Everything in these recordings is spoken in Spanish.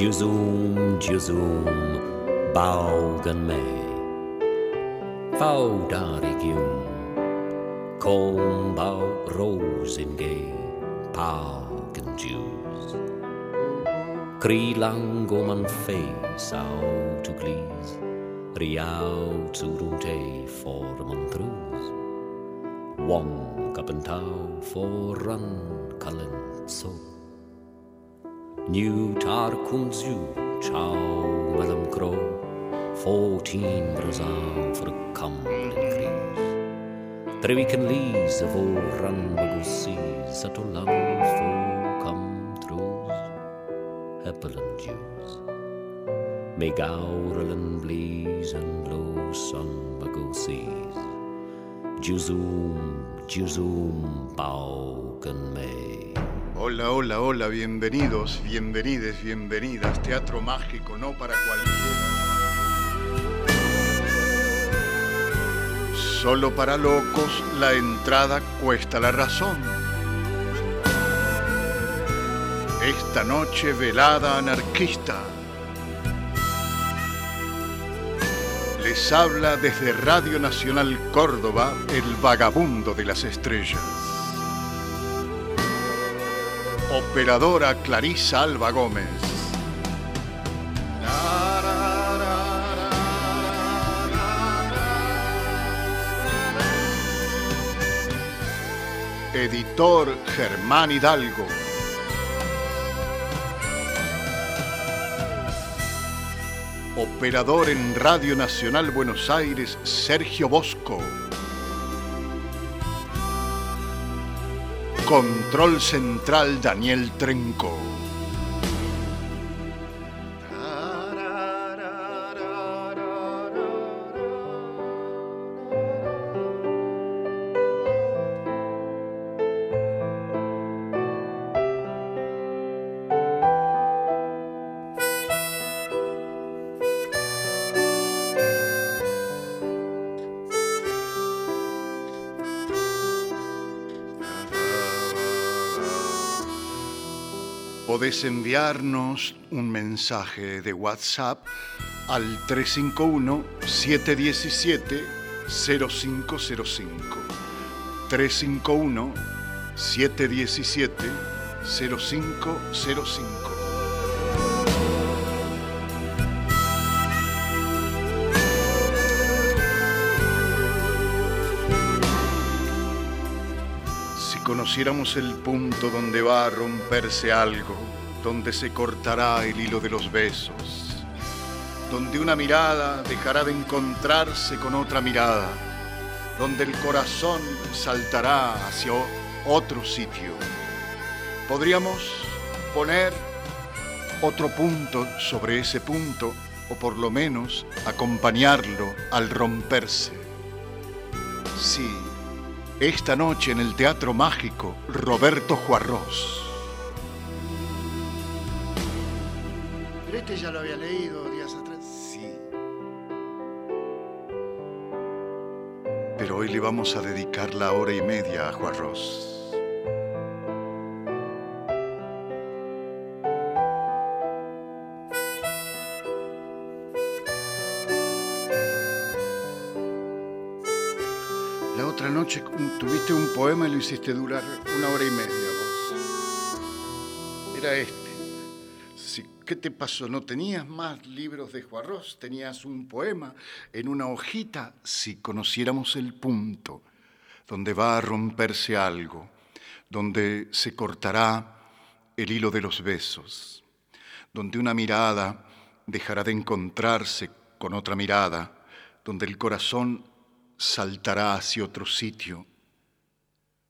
Juzum, juzum, baugen me. Fau darigium, kom bau rosingay, paugen Jews. Kri lango man face out to please, riau turunte for montrus. Wong kapentau for run kalent so. New Tarkum Zoo, Chow Madam Crow, fourteen brazal for a Cumberland grease. Three weekend lees of all run seas, that all love for come throughs, Hepperland Jews. May gourel and bleeze and low sun wiggle seas. Juzum, Juzum, bow and May. Hola, hola, hola, bienvenidos, bienvenides, bienvenidas. Teatro mágico, no para cualquiera. Solo para locos la entrada cuesta la razón. Esta noche velada anarquista. Les habla desde Radio Nacional Córdoba el vagabundo de las estrellas. Operadora Clarisa Alba Gómez. Editor Germán Hidalgo. Operador en Radio Nacional Buenos Aires, Sergio Bosco. Control Central Daniel Trenco. Podés enviarnos un mensaje de WhatsApp al 351-717-0505. 351-717-0505. El punto donde va a romperse algo, donde se cortará el hilo de los besos, donde una mirada dejará de encontrarse con otra mirada, donde el corazón saltará hacia otro sitio, podríamos poner otro punto sobre ese punto o por lo menos acompañarlo al romperse. Sí, esta noche en el Teatro Mágico, Roberto Juarros. Pero este ya lo había leído días atrás. Sí. Pero hoy le vamos a dedicar la hora y media a Juarros. Tuviste un poema y lo hiciste durar una hora y media vos. Era este. Si- ¿Qué te pasó? ¿No tenías más libros de Juarros? ¿Tenías un poema en una hojita? Si conociéramos el punto donde va a romperse algo, donde se cortará el hilo de los besos, donde una mirada dejará de encontrarse con otra mirada, donde el corazón saltará hacia otro sitio,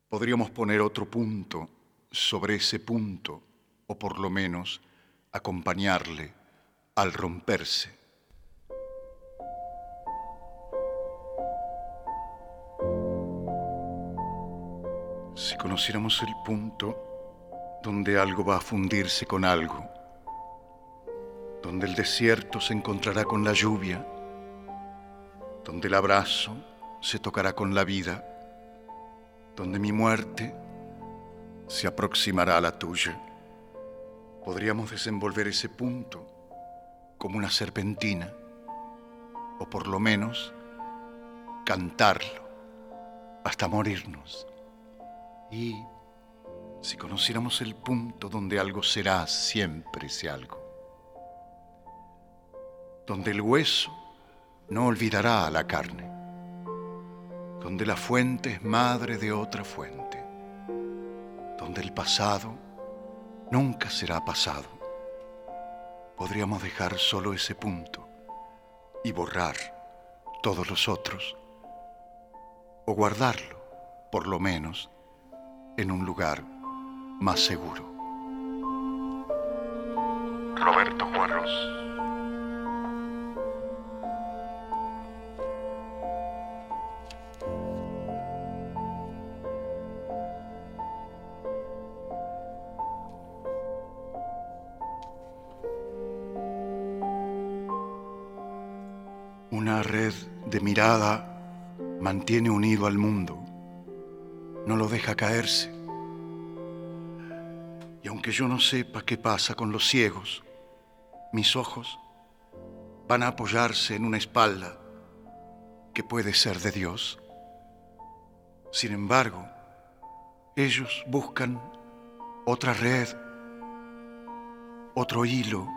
podríamos poner otro punto sobre ese punto, o por lo menos acompañarle al romperse. Si conociéramos el punto donde algo va a fundirse con algo, donde el desierto se encontrará con la lluvia, donde el abrazo se tocará con la vida, donde mi muerte se aproximará a la tuya, podríamos desenvolver ese punto como una serpentina, o por lo menos cantarlo hasta morirnos. Y si conociéramos el punto donde algo será siempre ese algo, donde el hueso no olvidará a la carne, donde la fuente es madre de otra fuente, donde el pasado nunca será pasado, podríamos dejar solo ese punto y borrar todos los otros, o guardarlo, por lo menos, en un lugar más seguro. Roberto Juarros. Mirada mantiene unido al mundo, no lo deja caerse aunque yo no sepa qué pasa con los ciegos, mis ojos van a apoyarse en una espalda que puede ser de Dios. Sin embargo, ellos buscan otra red, otro hilo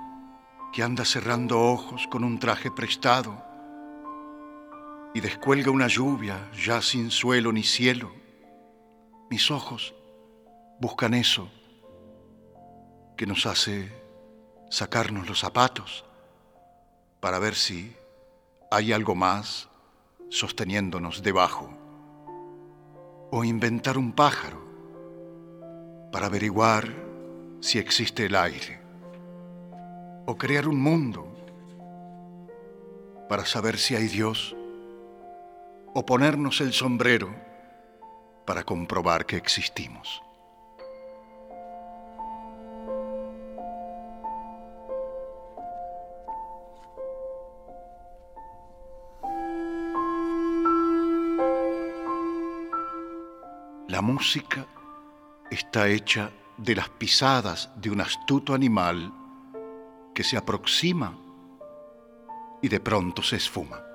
que anda cerrando ojos con un traje prestado y descuelga una lluvia ya sin suelo ni cielo. Mis ojos buscan eso que nos hace sacarnos los zapatos para ver si hay algo más sosteniéndonos debajo, o inventar un pájaro para averiguar si existe el aire, o crear un mundo para saber si hay Dios, o ponernos el sombrero para comprobar que existimos. La música está hecha de las pisadas de un astuto animal que se aproxima y de pronto se esfuma.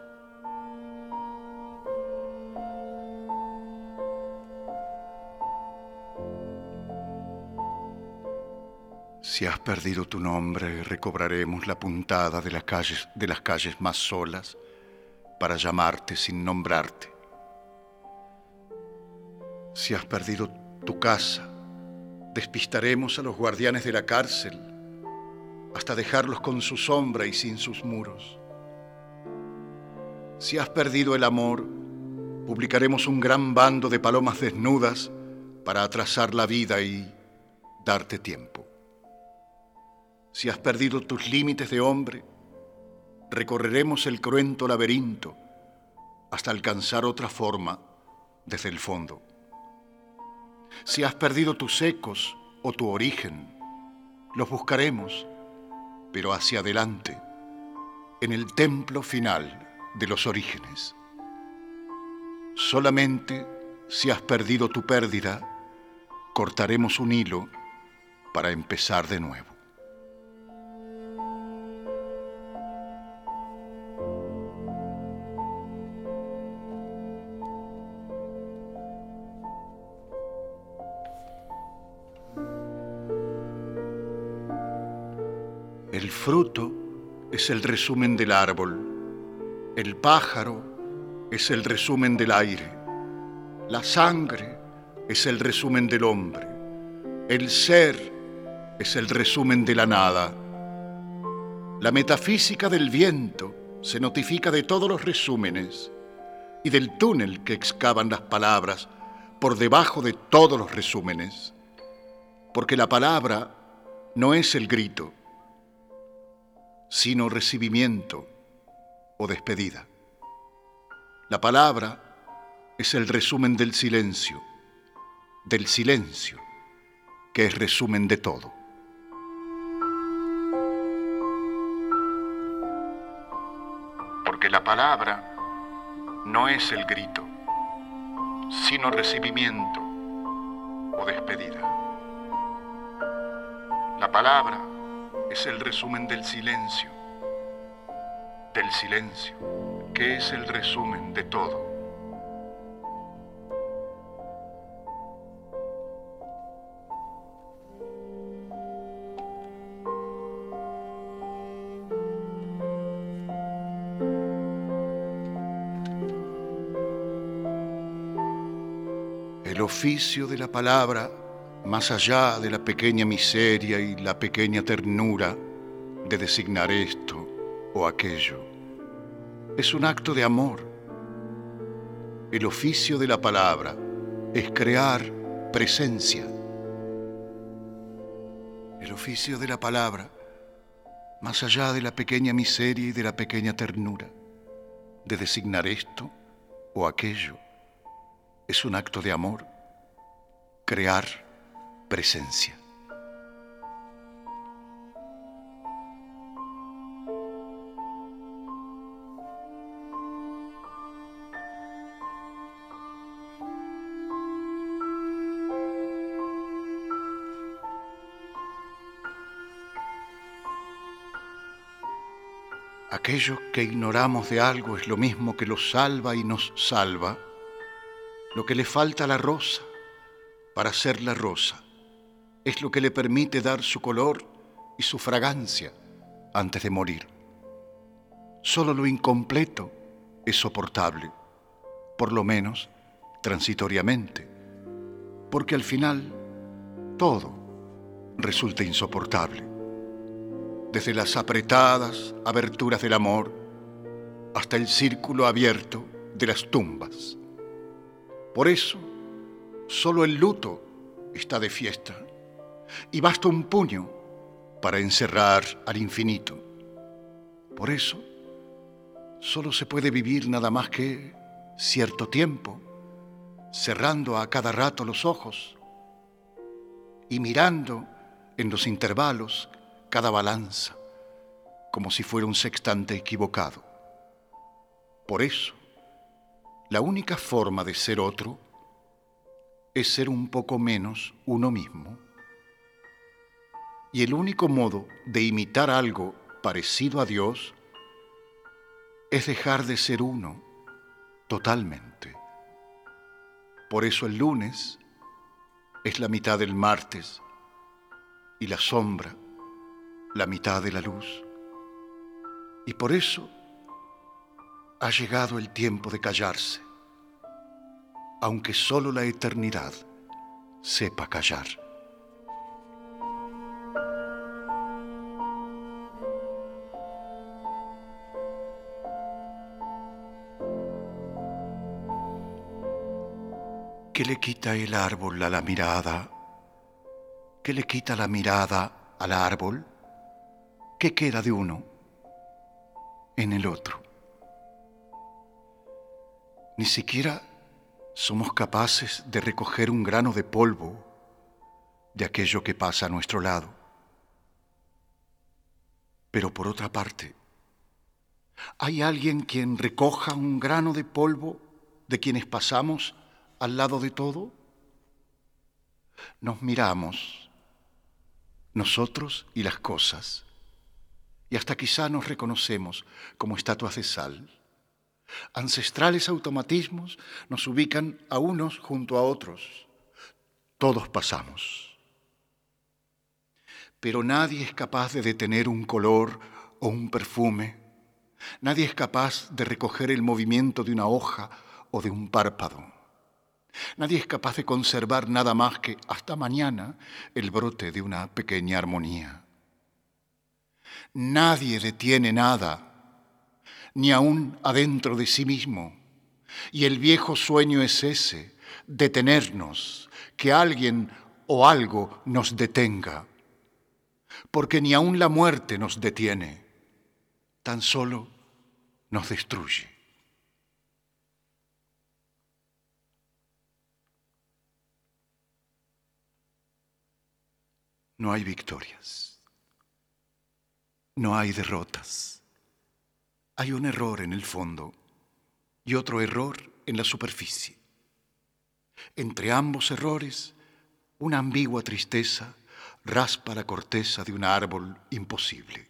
Si has perdido tu nombre, recobraremos la puntada de las calles, de las calles más solas para llamarte sin nombrarte. Si has perdido tu casa, despistaremos a los guardianes de la cárcel hasta dejarlos con su sombra y sin sus muros. Si has perdido el amor, publicaremos un gran bando de palomas desnudas para atrasar la vida y darte tiempo. Si has perdido tus límites de hombre, recorreremos el cruento laberinto hasta alcanzar otra forma desde el fondo si has perdido tus ecos o tu origen, los buscaremos, pero hacia adelante, en el templo final de los orígenes. Solamente si has perdido tu pérdida, cortaremos un hilo para empezar de nuevo. Fruto es el resumen del árbol, el pájaro es el resumen del aire, la sangre es el resumen del hombre, el ser es el resumen de la nada. La metafísica del viento se notifica de todos los resúmenes y del túnel que excavan las palabras por debajo de todos los resúmenes, porque la palabra no es el grito, sino recibimiento o despedida. La palabra es el resumen del silencio, del silencio, que es resumen de todo. Porque la palabra no es el grito, sino recibimiento o despedida. La palabra es el resumen del silencio, del silencio, que es el resumen de todo. El oficio de la palabra más allá de la pequeña miseria y la pequeña ternura de designar esto o aquello. Es un acto de amor. El oficio de la palabra es crear presencia. El oficio de la palabra, más allá de la pequeña miseria y de la pequeña ternura, de designar esto o aquello, es un acto de amor. Crear presencia. Aquello que ignoramos de algo es lo mismo que lo salva y nos salva, lo que le falta a la rosa para ser la rosa es lo que le permite dar su color y su fragancia antes de morir. Solo lo incompleto es soportable, por lo menos transitoriamente, porque al final todo resulta insoportable, desde las apretadas aberturas del amor hasta el círculo abierto de las tumbas. Por eso, solo el luto está de fiesta y basta un puño para encerrar al infinito. Por eso, solo se puede vivir nada más que cierto tiempo, cerrando a cada rato los ojos y mirando en los intervalos cada balanza, como si fuera un sextante equivocado. Por eso, la única forma de ser otro es ser un poco menos uno mismo. Y el único modo de imitar algo parecido a Dios es dejar de ser uno totalmente. Por eso el lunes es la mitad del martes y la sombra la mitad de la luz. Y por eso ha llegado el tiempo de callarse, aunque solo la eternidad sepa callar. ¿Qué le quita el árbol a la mirada? ¿Qué le quita la mirada al árbol? ¿Qué queda de uno en el otro? Ni siquiera somos capaces de recoger un grano de polvo de aquello que pasa a nuestro lado. Pero por otra parte, ¿hay alguien quien recoja un grano de polvo de quienes pasamos al lado de todo? Nos miramos, nosotros y las cosas, y hasta quizá nos reconocemos como estatuas de sal. Ancestrales automatismos nos ubican a unos junto a otros. Todos pasamos. Pero nadie es capaz de detener un color o un perfume. Nadie es capaz de recoger el movimiento de una hoja o de un párpado. Nadie es capaz de conservar nada más que hasta mañana el brote de una pequeña armonía. Nadie detiene nada, ni aún adentro de sí mismo. Y el viejo sueño es ese, detenernos, que alguien o algo nos detenga. Porque ni aún la muerte nos detiene, tan solo nos destruye. No hay victorias, no hay derrotas. Hay un error en el fondo y otro error en la superficie. Entre ambos errores, una ambigua tristeza raspa la corteza de un árbol imposible.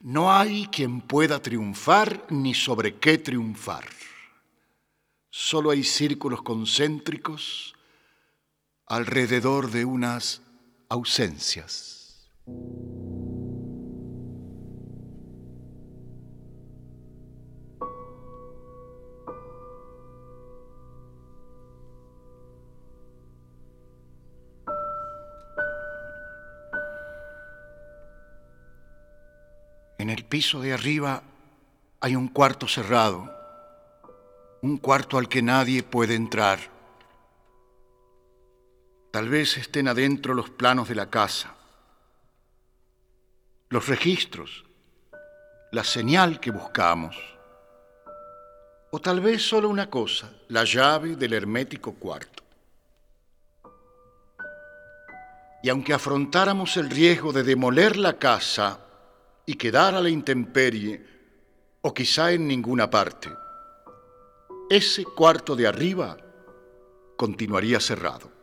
No hay quien pueda triunfar ni sobre qué triunfar. Solo hay círculos concéntricos alrededor de unas ausencias. En el piso de arriba hay un cuarto cerrado, un cuarto al que nadie puede entrar. Tal vez estén adentro los planos de la casa, los registros, la señal que buscamos, o tal vez solo una cosa, la llave del hermético cuarto. Y aunque afrontáramos el riesgo de demoler la casa, y quedar a la intemperie o quizá en ninguna parte, ese cuarto de arriba continuaría cerrado.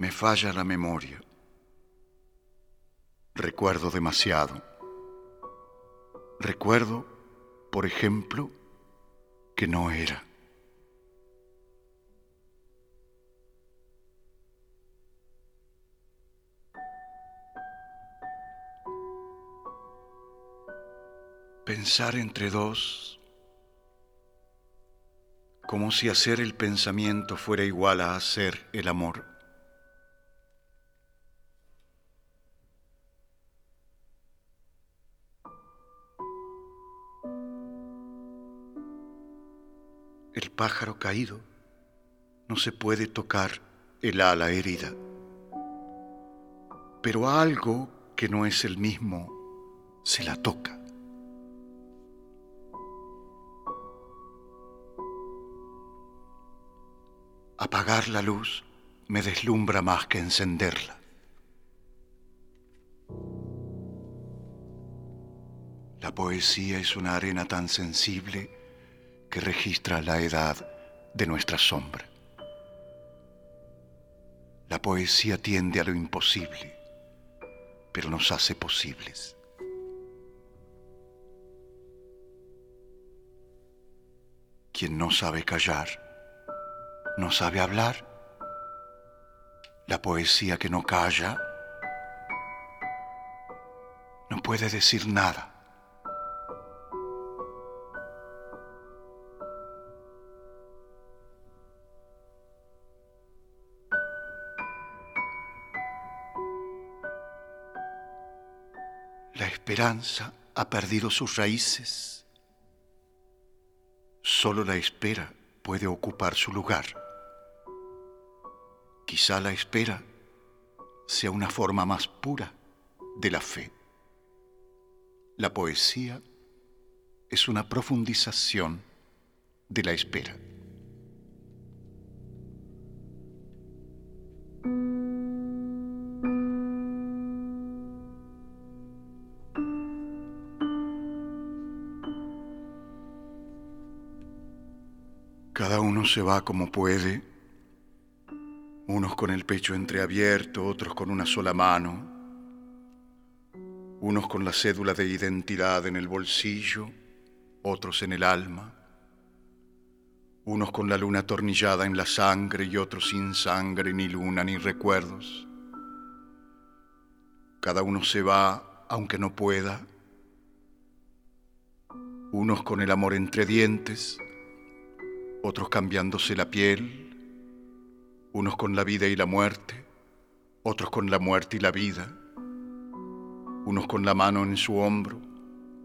Me falla la memoria. Recuerdo demasiado. Recuerdo, por ejemplo, que no era. Pensar entre dos, como si hacer el pensamiento fuera igual a hacer el amor. Pájaro caído, no se puede tocar el ala herida. Pero a algo que no es el mismo se la toca. Apagar la luz me deslumbra más que encenderla. La poesía es una arena tan sensible que registra la edad de nuestra sombra. La poesía tiende a lo imposible, pero nos hace posibles. Quien no sabe callar, no sabe hablar. La poesía que no calla no puede decir nada. Esperanza ha perdido sus raíces. Solo la espera puede ocupar su lugar. Quizá la espera sea una forma más pura de la fe. La poesía es una profundización de la espera. Cada uno se va como puede, unos con el pecho entreabierto, otros con una sola mano, unos con la cédula de identidad en el bolsillo, otros en el alma, unos con la luna atornillada en la sangre y otros sin sangre, ni luna, ni recuerdos. Cada uno se va aunque no pueda, unos con el amor entre dientes, otros cambiándose la piel, unos con la vida y la muerte, otros con la muerte y la vida, unos con la mano en su hombro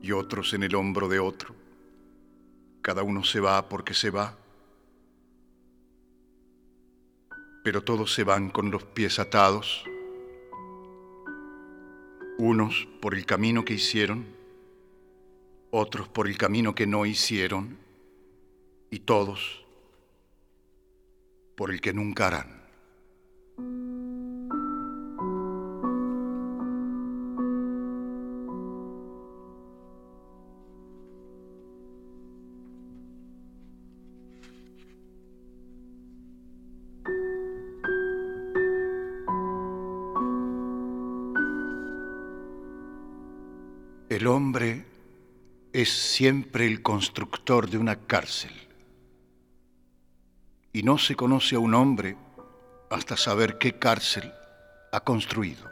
y otros en el hombro de otro. Cada uno se va porque se va, pero todos se van con los pies atados, unos por el camino que hicieron, otros por el camino que no hicieron y todos por el que nunca harán. El hombre es siempre el constructor de una cárcel. Y no se conoce a un hombre hasta saber qué cárcel ha construido.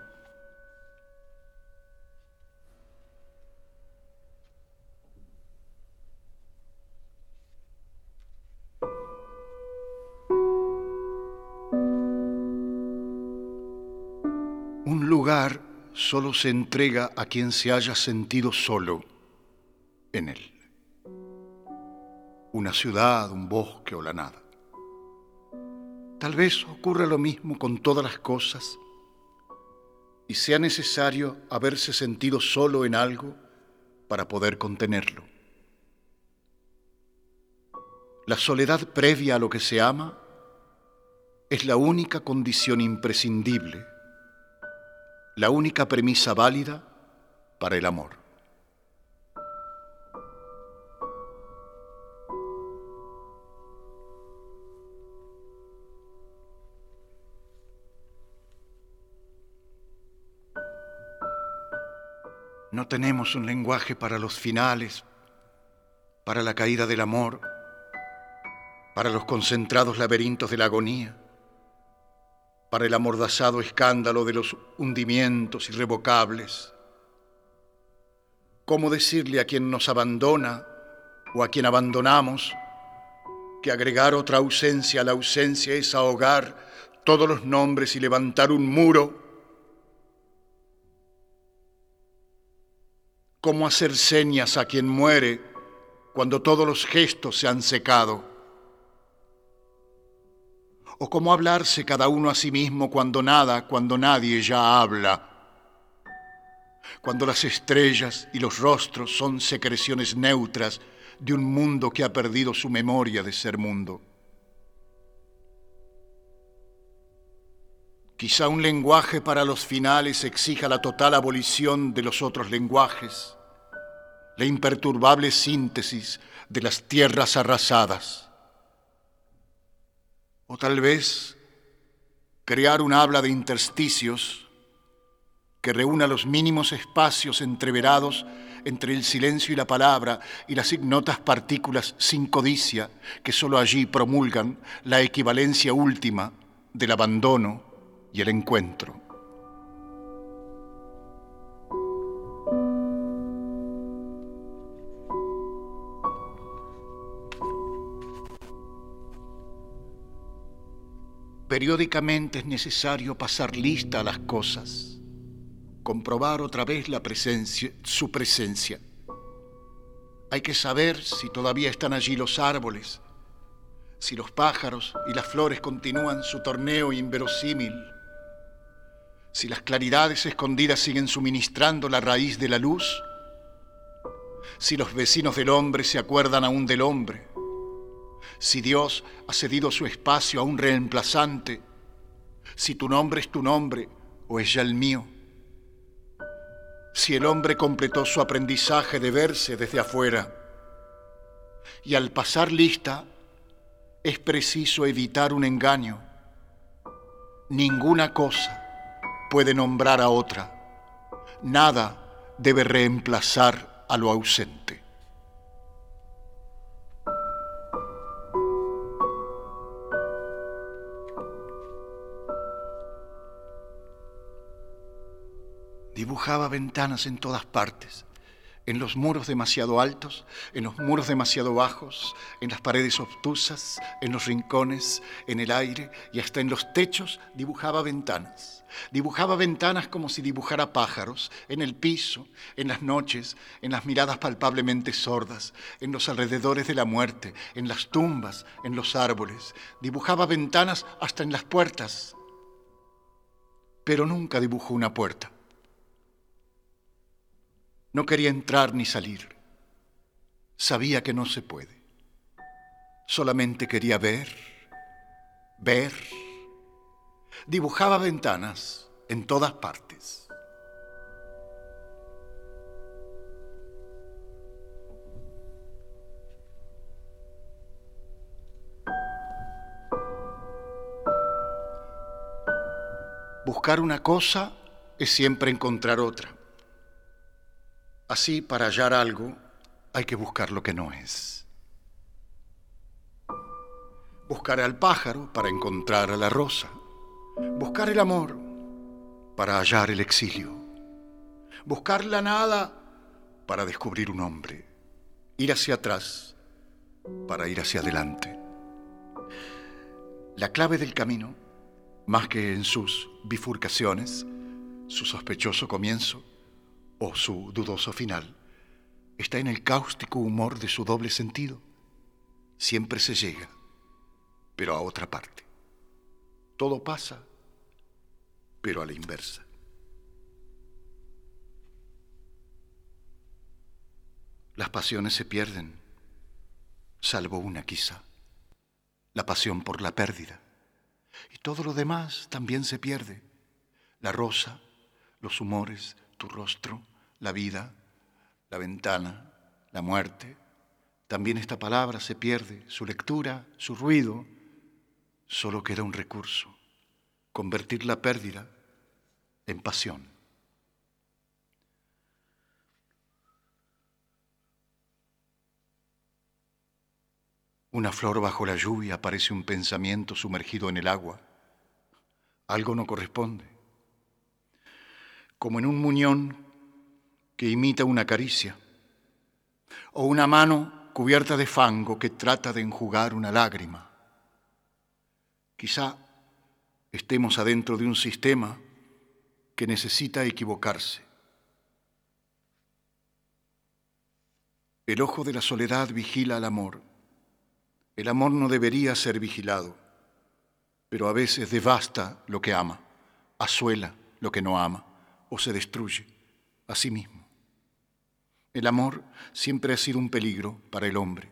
Un lugar solo se entrega a quien se haya sentido solo en él. Una ciudad, un bosque o la nada. Tal vez ocurra lo mismo con todas las cosas y sea necesario haberse sentido solo en algo para poder contenerlo. La soledad previa a lo que se ama es la única condición imprescindible la única premisa válida para el amor. No tenemos un lenguaje para los finales, para la caída del amor, para los concentrados laberintos de la agonía para el amordazado escándalo de los hundimientos irrevocables. ¿Cómo decirle a quien nos abandona o a quien abandonamos que agregar otra ausencia a la ausencia es ahogar todos los nombres y levantar un muro? ¿Cómo hacer señas a quien muere cuando todos los gestos se han secado? o cómo hablarse cada uno a sí mismo cuando nada, cuando nadie ya habla, cuando las estrellas y los rostros son secreciones neutras de un mundo que ha perdido su memoria de ser mundo. Quizá un lenguaje para los finales exija la total abolición de los otros lenguajes, la imperturbable síntesis de las tierras arrasadas. O tal vez crear un habla de intersticios que reúna los mínimos espacios entreverados entre el silencio y la palabra y las ignotas partículas sin codicia que sólo allí promulgan la equivalencia última del abandono y el encuentro. Periódicamente es necesario pasar lista a las cosas, comprobar otra vez la presencia, su presencia. Hay que saber si todavía están allí los árboles, si los pájaros y las flores continúan su torneo inverosímil, si las claridades escondidas siguen suministrando la raíz de la luz, si los vecinos del hombre se acuerdan aún del hombre si Dios ha cedido su espacio a un reemplazante, si tu nombre es tu nombre o es ya el mío, si el hombre completó su aprendizaje de verse desde afuera, y al pasar lista es preciso evitar un engaño. Ninguna cosa puede nombrar a otra, nada debe reemplazar a lo ausente. dibujaba ventanas en todas partes, en los muros demasiado altos, en los muros demasiado bajos, en las paredes obtusas, en los rincones, en el aire y hasta en los techos dibujaba ventanas. Dibujaba ventanas como si dibujara pájaros, en el piso, en las noches, en las miradas palpablemente sordas, en los alrededores de la muerte, en las tumbas, en los árboles. Dibujaba ventanas hasta en las puertas, pero nunca dibujó una puerta. No quería entrar ni salir. Sabía que no se puede. Solamente quería ver, ver. Dibujaba ventanas en todas partes. Buscar una cosa es siempre encontrar otra. Así, para hallar algo, hay que buscar lo que no es. Buscar al pájaro para encontrar a la rosa. Buscar el amor para hallar el exilio. Buscar la nada para descubrir un hombre. Ir hacia atrás para ir hacia adelante. La clave del camino, más que en sus bifurcaciones, su sospechoso comienzo o su dudoso final, está en el cáustico humor de su doble sentido. Siempre se llega, pero a otra parte. Todo pasa, pero a la inversa. Las pasiones se pierden, salvo una quizá, la pasión por la pérdida. Y todo lo demás también se pierde. La rosa, los humores, tu rostro, la vida, la ventana, la muerte. También esta palabra se pierde, su lectura, su ruido. Solo queda un recurso, convertir la pérdida en pasión. Una flor bajo la lluvia parece un pensamiento sumergido en el agua. Algo no corresponde. Como en un muñón que imita una caricia, o una mano cubierta de fango que trata de enjugar una lágrima. Quizá estemos adentro de un sistema que necesita equivocarse. El ojo de la soledad vigila al amor. El amor no debería ser vigilado, pero a veces devasta lo que ama, asuela lo que no ama o se destruye a sí mismo. El amor siempre ha sido un peligro para el hombre,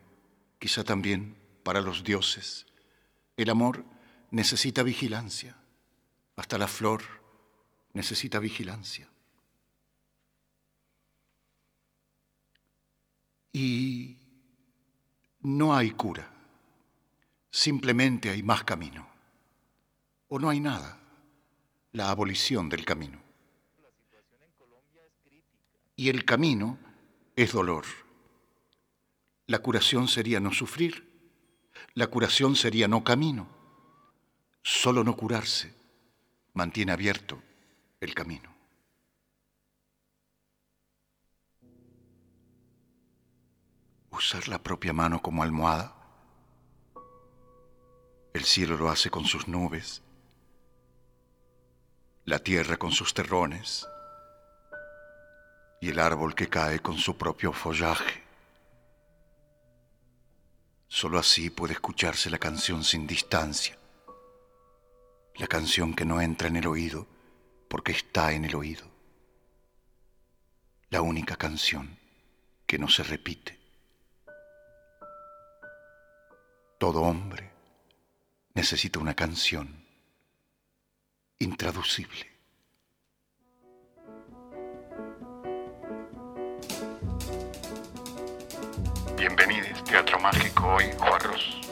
quizá también para los dioses. El amor necesita vigilancia, hasta la flor necesita vigilancia. Y no hay cura, simplemente hay más camino. O no hay nada, la abolición del camino. Y el camino es dolor. La curación sería no sufrir, la curación sería no camino. Solo no curarse mantiene abierto el camino. Usar la propia mano como almohada. El cielo lo hace con sus nubes, la tierra con sus terrones y el árbol que cae con su propio follaje. Solo así puede escucharse la canción sin distancia, la canción que no entra en el oído porque está en el oído, la única canción que no se repite. Todo hombre necesita una canción intraducible. Bienvenidos, Teatro Mágico hoy, Juarros.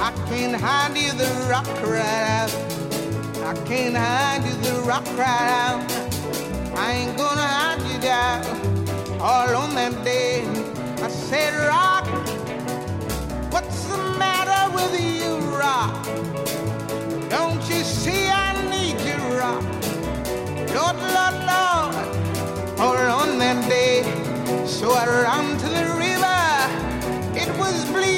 I can't hide you, the rock cried out. I can't hide you, the rock cried out. I ain't gonna hide you down all on that day. I said, Rock, what's the matter with you, Rock? Don't you see I need you, Rock? Lord, Lord, Lord, all on that day. So I ran to the river. It was bleeding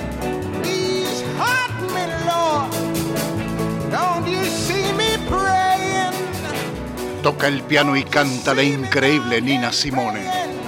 Toca el piano y canta la increíble Nina Simone.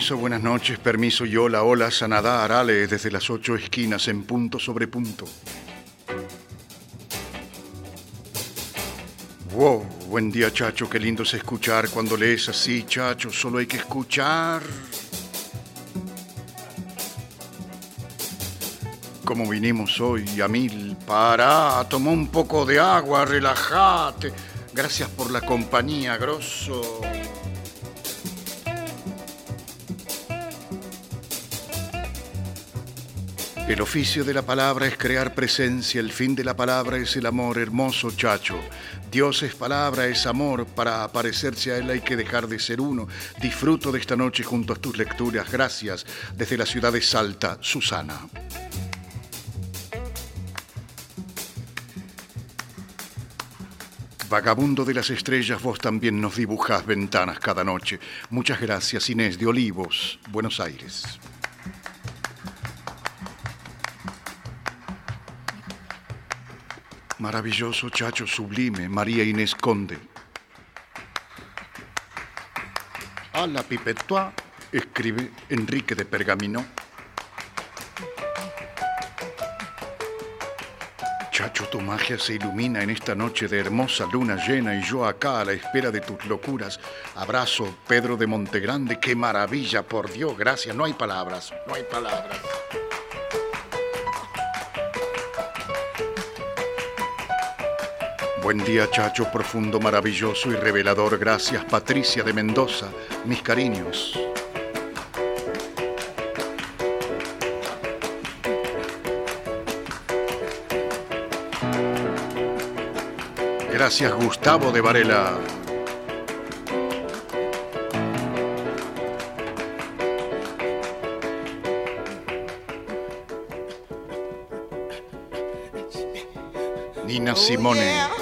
Permiso, buenas noches, permiso yo, la ola sanada arale desde las ocho esquinas en punto sobre punto. Wow, buen día Chacho, qué lindo es escuchar cuando lees así, Chacho, solo hay que escuchar. Como vinimos hoy a mil, para, toma un poco de agua, relájate. Gracias por la compañía, grosso. El oficio de la palabra es crear presencia, el fin de la palabra es el amor, hermoso chacho. Dios es palabra, es amor, para aparecerse a Él hay que dejar de ser uno. Disfruto de esta noche junto a tus lecturas, gracias. Desde la ciudad de Salta, Susana. Vagabundo de las estrellas, vos también nos dibujás ventanas cada noche. Muchas gracias, Inés de Olivos, Buenos Aires. Maravilloso chacho sublime, María Inés Conde. A la pipetoa escribe Enrique de Pergamino. Chacho, tu magia se ilumina en esta noche de hermosa luna llena y yo acá a la espera de tus locuras. Abrazo, Pedro de Montegrande, qué maravilla, por Dios, gracias, no hay palabras, no hay palabras. Buen día, Chacho, profundo, maravilloso y revelador. Gracias, Patricia de Mendoza. Mis cariños. Gracias, Gustavo de Varela. Nina Simone.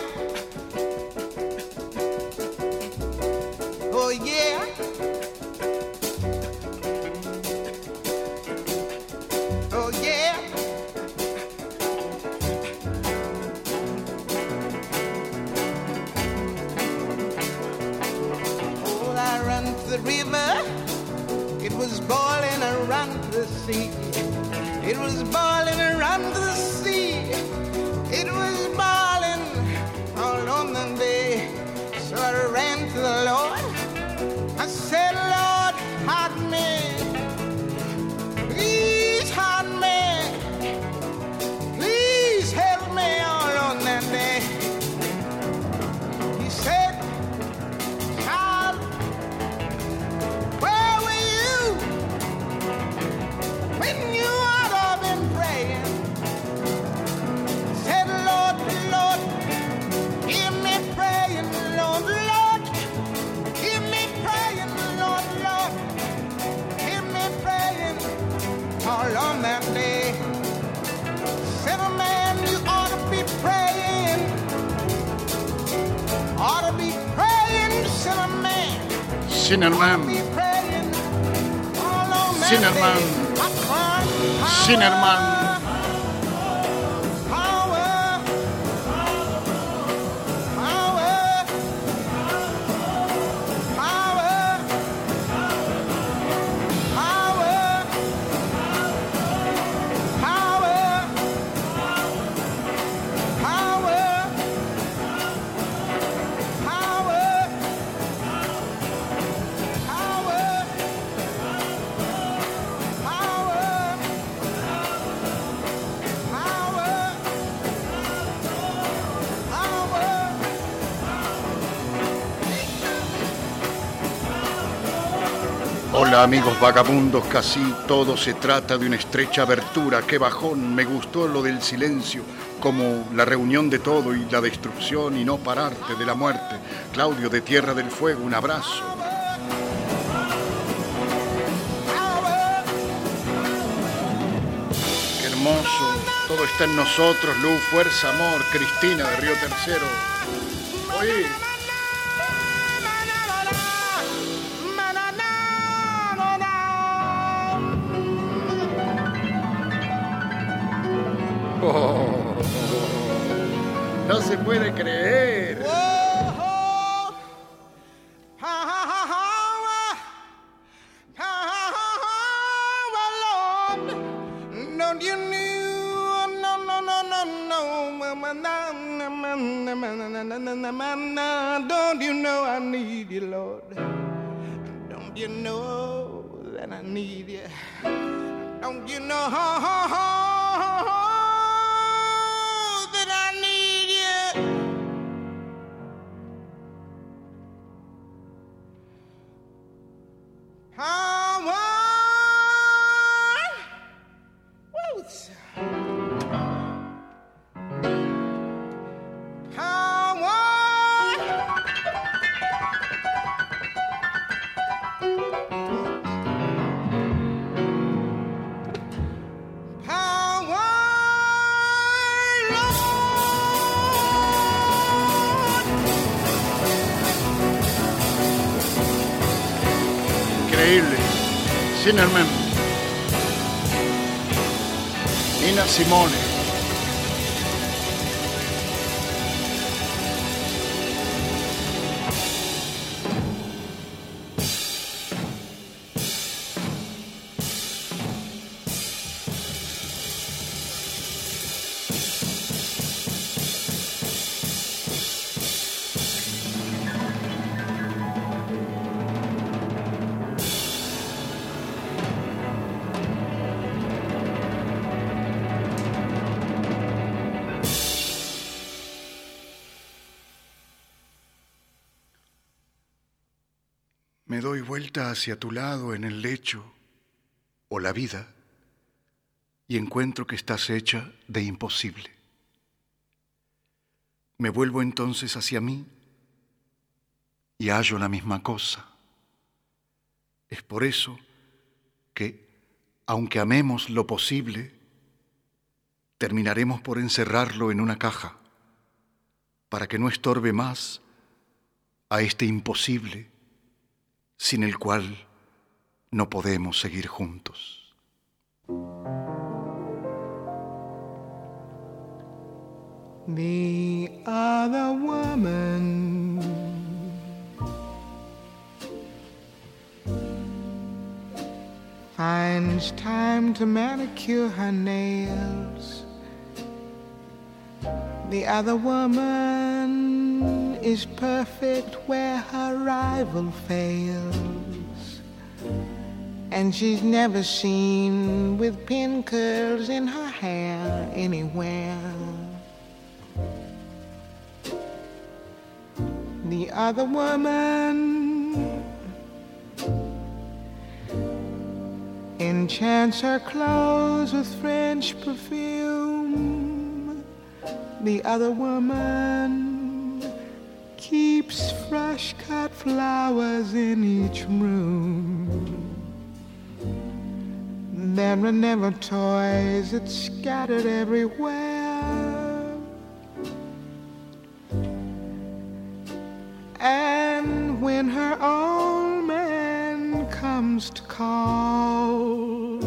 Amigos vagabundos, casi todo se trata de una estrecha abertura. Qué bajón, me gustó lo del silencio, como la reunión de todo y la destrucción y no pararte de la muerte. Claudio de Tierra del Fuego, un abrazo. Qué hermoso, todo está en nosotros, luz, fuerza, amor. Cristina de Río Tercero. You know? нормально. Me doy vuelta hacia tu lado en el lecho o la vida y encuentro que estás hecha de imposible. Me vuelvo entonces hacia mí y hallo la misma cosa. Es por eso que, aunque amemos lo posible, terminaremos por encerrarlo en una caja para que no estorbe más a este imposible sin el cual no podemos seguir juntos. The other woman finds time to manicure her nails. The other woman is perfect where her rival fails. And she's never seen with pin curls in her hair anywhere. The other woman enchants her clothes with French perfume. The other woman keeps fresh cut flowers in each room. there are never toys, it's scattered everywhere. And when her old man comes to call,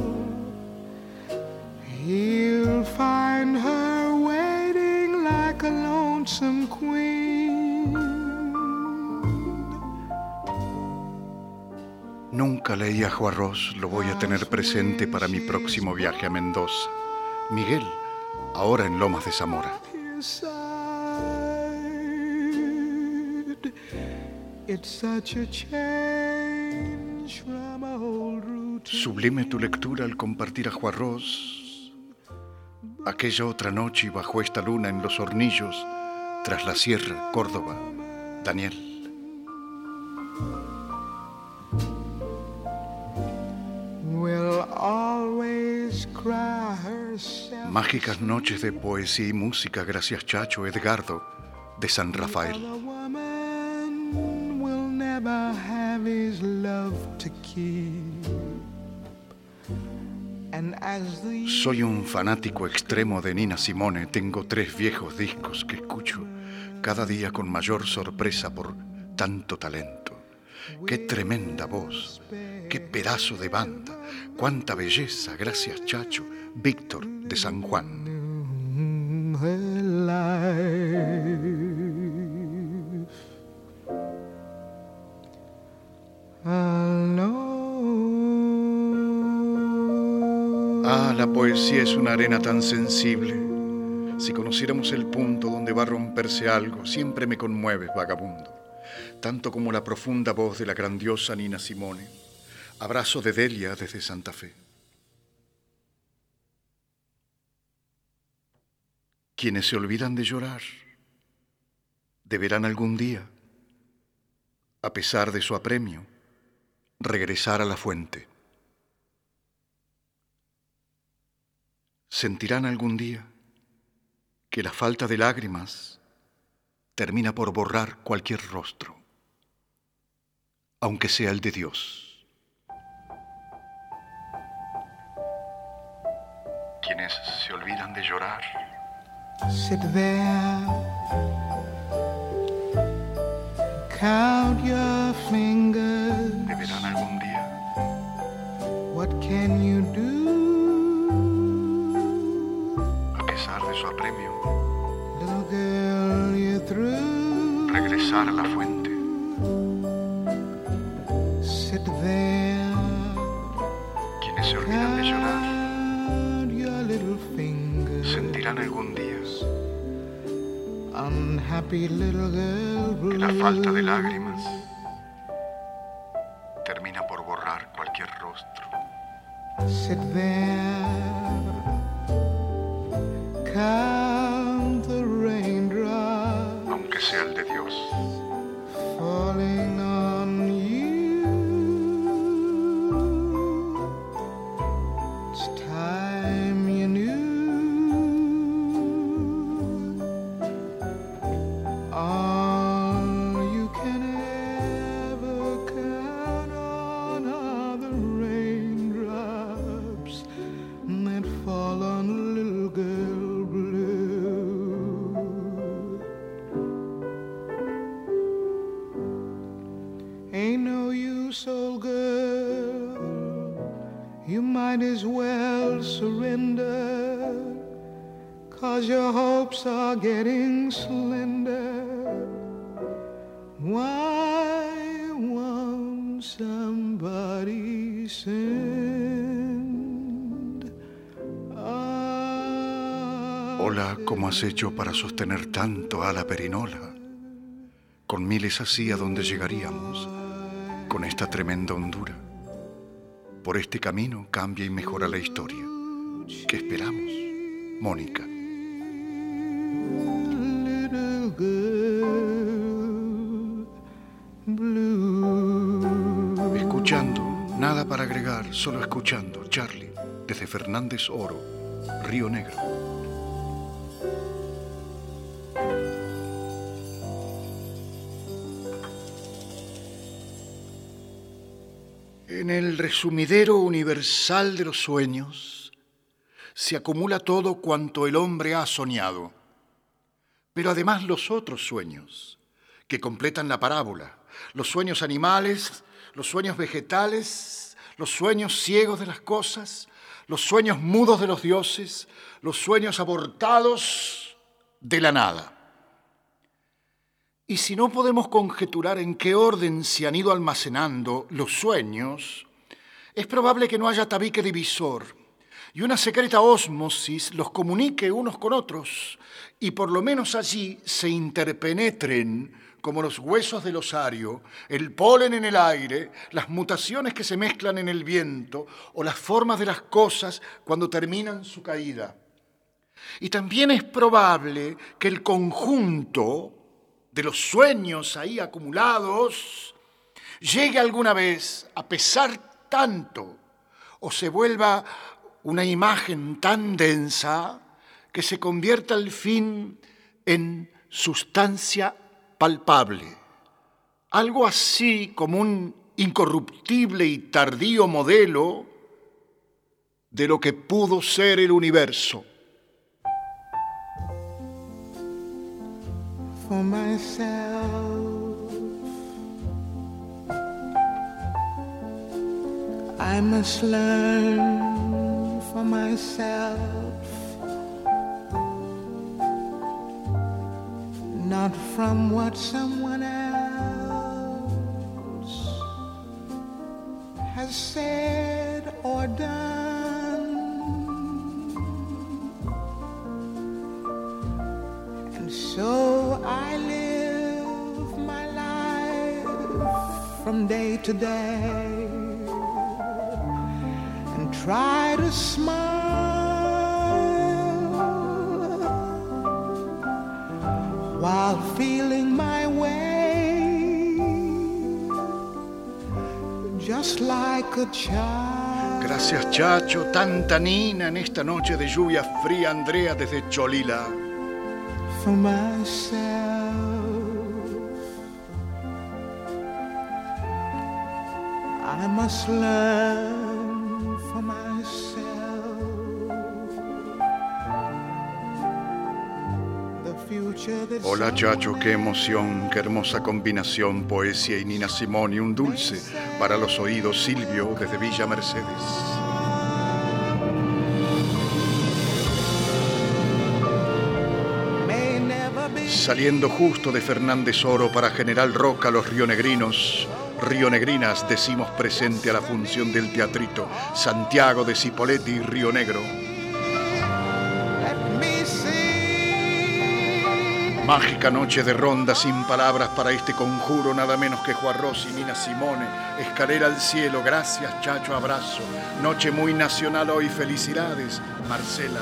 he'll find her waiting like a lonesome queen. Nunca leí a Juarros, lo voy a tener presente para mi próximo viaje a Mendoza. Miguel, ahora en Lomas de Zamora. Sublime tu lectura al compartir a Juarros. Aquella otra noche bajo esta luna en los hornillos, tras la sierra, Córdoba, Daniel. Mágicas noches de poesía y música, gracias Chacho Edgardo, de San Rafael. Soy un fanático extremo de Nina Simone. Tengo tres viejos discos que escucho cada día con mayor sorpresa por tanto talento. Qué tremenda voz, qué pedazo de banda, cuánta belleza. Gracias, Chacho. Víctor de San Juan. Ah, la poesía es una arena tan sensible. Si conociéramos el punto donde va a romperse algo, siempre me conmueves, vagabundo, tanto como la profunda voz de la grandiosa Nina Simone. Abrazo de Delia desde Santa Fe. Quienes se olvidan de llorar deberán algún día, a pesar de su apremio, regresar a la fuente. Sentirán algún día que la falta de lágrimas termina por borrar cualquier rostro, aunque sea el de Dios. Quienes se olvidan de llorar. Sit there, count your fingers. Deberán algún día. What can you do? A pesar de su apremio. Girl, through. Regresar a la fuente. De llorar. Sentirán algún día que la falta de lágrimas termina por borrar cualquier rostro. You might as well surrender. Cause your hopes are getting slender. Why won't somebody send? Hola, ¿cómo has hecho para sostener tanto a la perinola? Con miles así a donde llegaríamos, con esta tremenda hondura. Por este camino cambia y mejora la historia. ¿Qué esperamos? Mónica. Escuchando, nada para agregar, solo escuchando. Charlie, desde Fernández Oro, Río Negro. En el resumidero universal de los sueños se acumula todo cuanto el hombre ha soñado, pero además los otros sueños que completan la parábola, los sueños animales, los sueños vegetales, los sueños ciegos de las cosas, los sueños mudos de los dioses, los sueños abortados de la nada. Y si no podemos conjeturar en qué orden se han ido almacenando los sueños, es probable que no haya tabique divisor y una secreta ósmosis los comunique unos con otros y por lo menos allí se interpenetren como los huesos del osario, el polen en el aire, las mutaciones que se mezclan en el viento o las formas de las cosas cuando terminan su caída. Y también es probable que el conjunto de los sueños ahí acumulados, llegue alguna vez a pesar tanto o se vuelva una imagen tan densa que se convierta al fin en sustancia palpable, algo así como un incorruptible y tardío modelo de lo que pudo ser el universo. For myself. I must learn for myself, not from what someone else has said or done. So from day to day and try to smile while feeling my way just like a child. Gracias Chacho, tanta nina en esta noche de lluvia fría, Andrea desde Cholila. for myself. Must learn for myself. The future that Hola Chacho, qué emoción, qué hermosa combinación, poesía y Nina Simón y un dulce para los oídos Silvio desde Villa Mercedes. Saliendo justo de Fernández Oro para General Roca los rionegrinos, rionegrinas decimos presente a la función del teatrito, Santiago de Cipoletti y Río Negro. Mágica noche de ronda sin palabras para este conjuro, nada menos que Juarros y Nina Simone. Escalera al cielo, gracias Chacho, abrazo. Noche muy nacional hoy, felicidades, Marcela.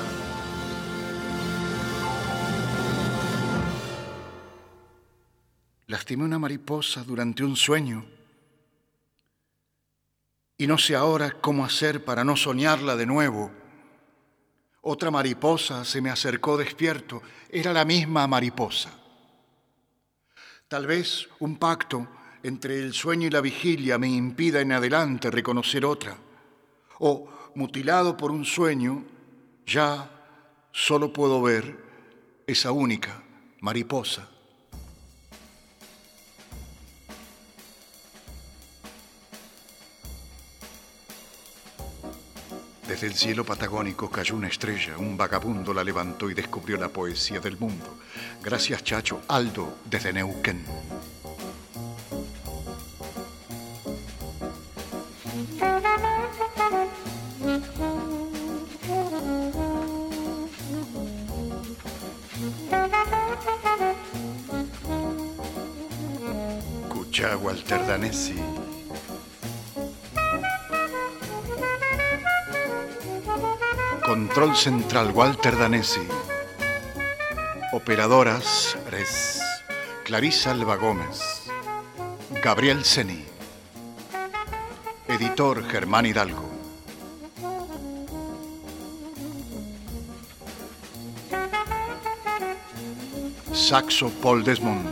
Lastimé una mariposa durante un sueño y no sé ahora cómo hacer para no soñarla de nuevo. Otra mariposa se me acercó despierto, era la misma mariposa. Tal vez un pacto entre el sueño y la vigilia me impida en adelante reconocer otra. O, mutilado por un sueño, ya solo puedo ver esa única mariposa. Desde el cielo patagónico cayó una estrella, un vagabundo la levantó y descubrió la poesía del mundo. Gracias, Chacho. Aldo, desde Neuquén. Escucha, Walter Danesi. Control central Walter Danesi. Operadoras Res. Clarisa Alba Gómez. Gabriel Seni. Editor Germán Hidalgo. Saxo Paul Desmond.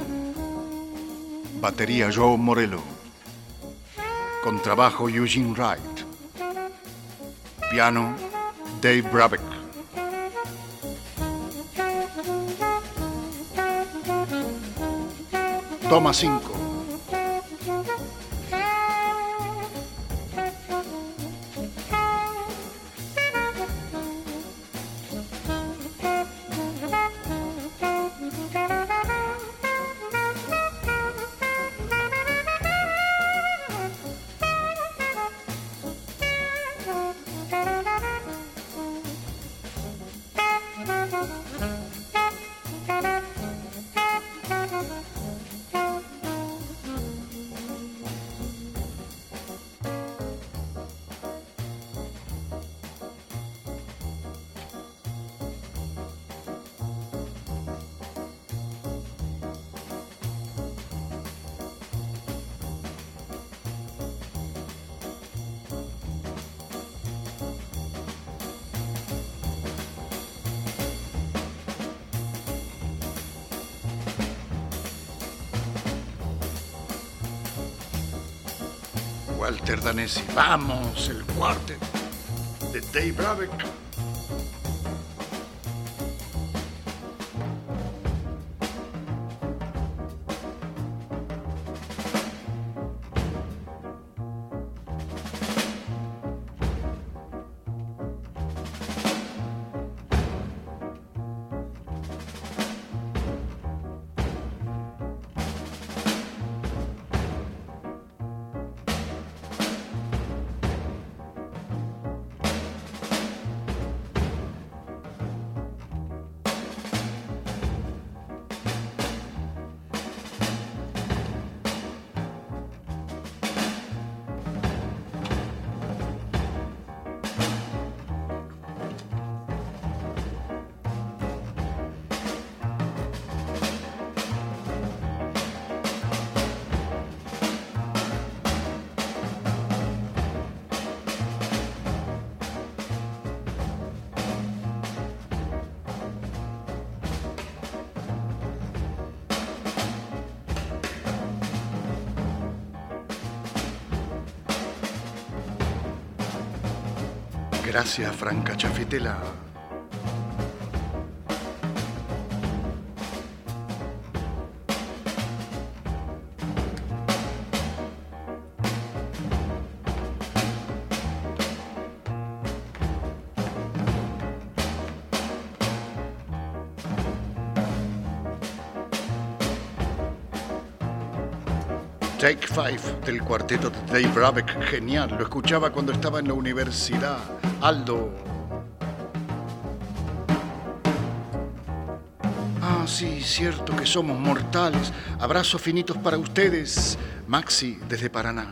Batería Joe Morello. Contrabajo Eugene Wright. Piano Dave Brabeck. Toma 5. Danesi. Vamos, el cuartet de Dave Brabeck. Gracias, Franca Chafitela. Take Five del cuarteto de Dave Brabeck, genial, lo escuchaba cuando estaba en la universidad. Aldo. Ah, sí, cierto que somos mortales. Abrazos finitos para ustedes. Maxi, desde Paraná.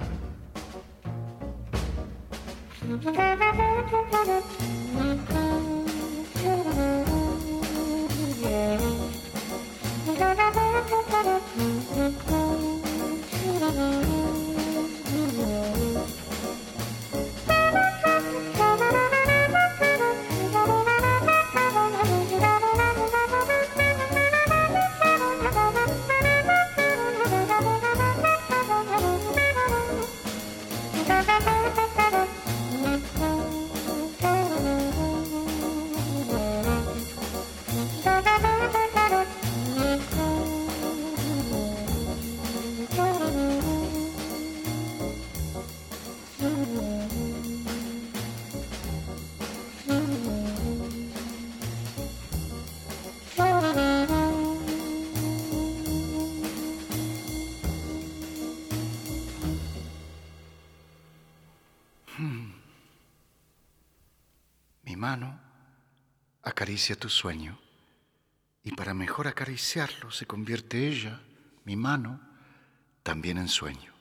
Tu sueño y para mejor acariciarlo se convierte ella, mi mano, también en sueño.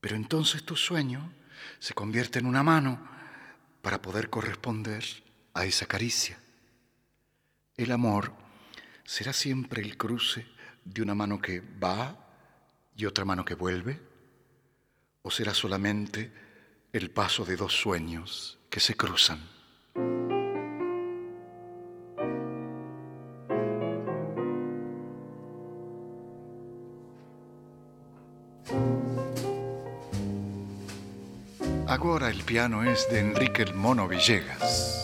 Pero entonces tu sueño se convierte en una mano para poder corresponder a esa caricia. El amor será siempre el cruce de una mano que va y otra mano que vuelve, o será solamente el paso de dos sueños que se cruzan. Piano es de Enrique el Mono Villegas.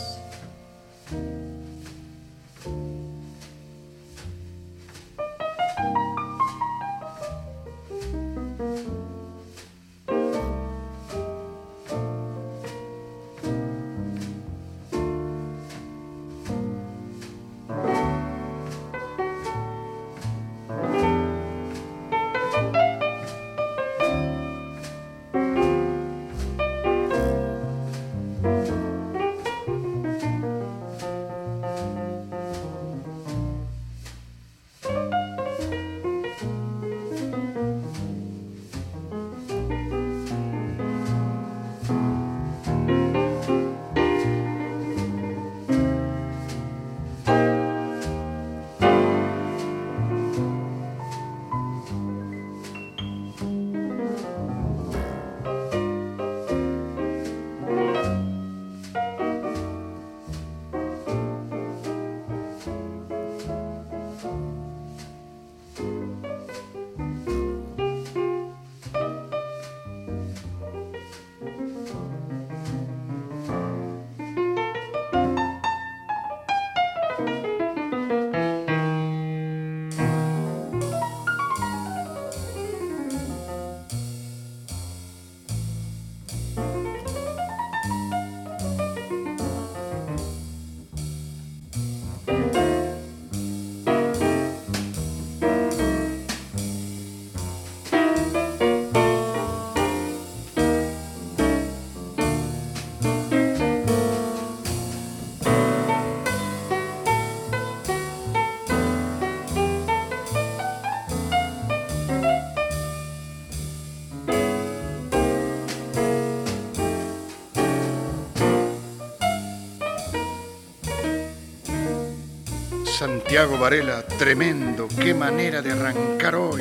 Santiago Varela, tremendo, qué manera de arrancar hoy.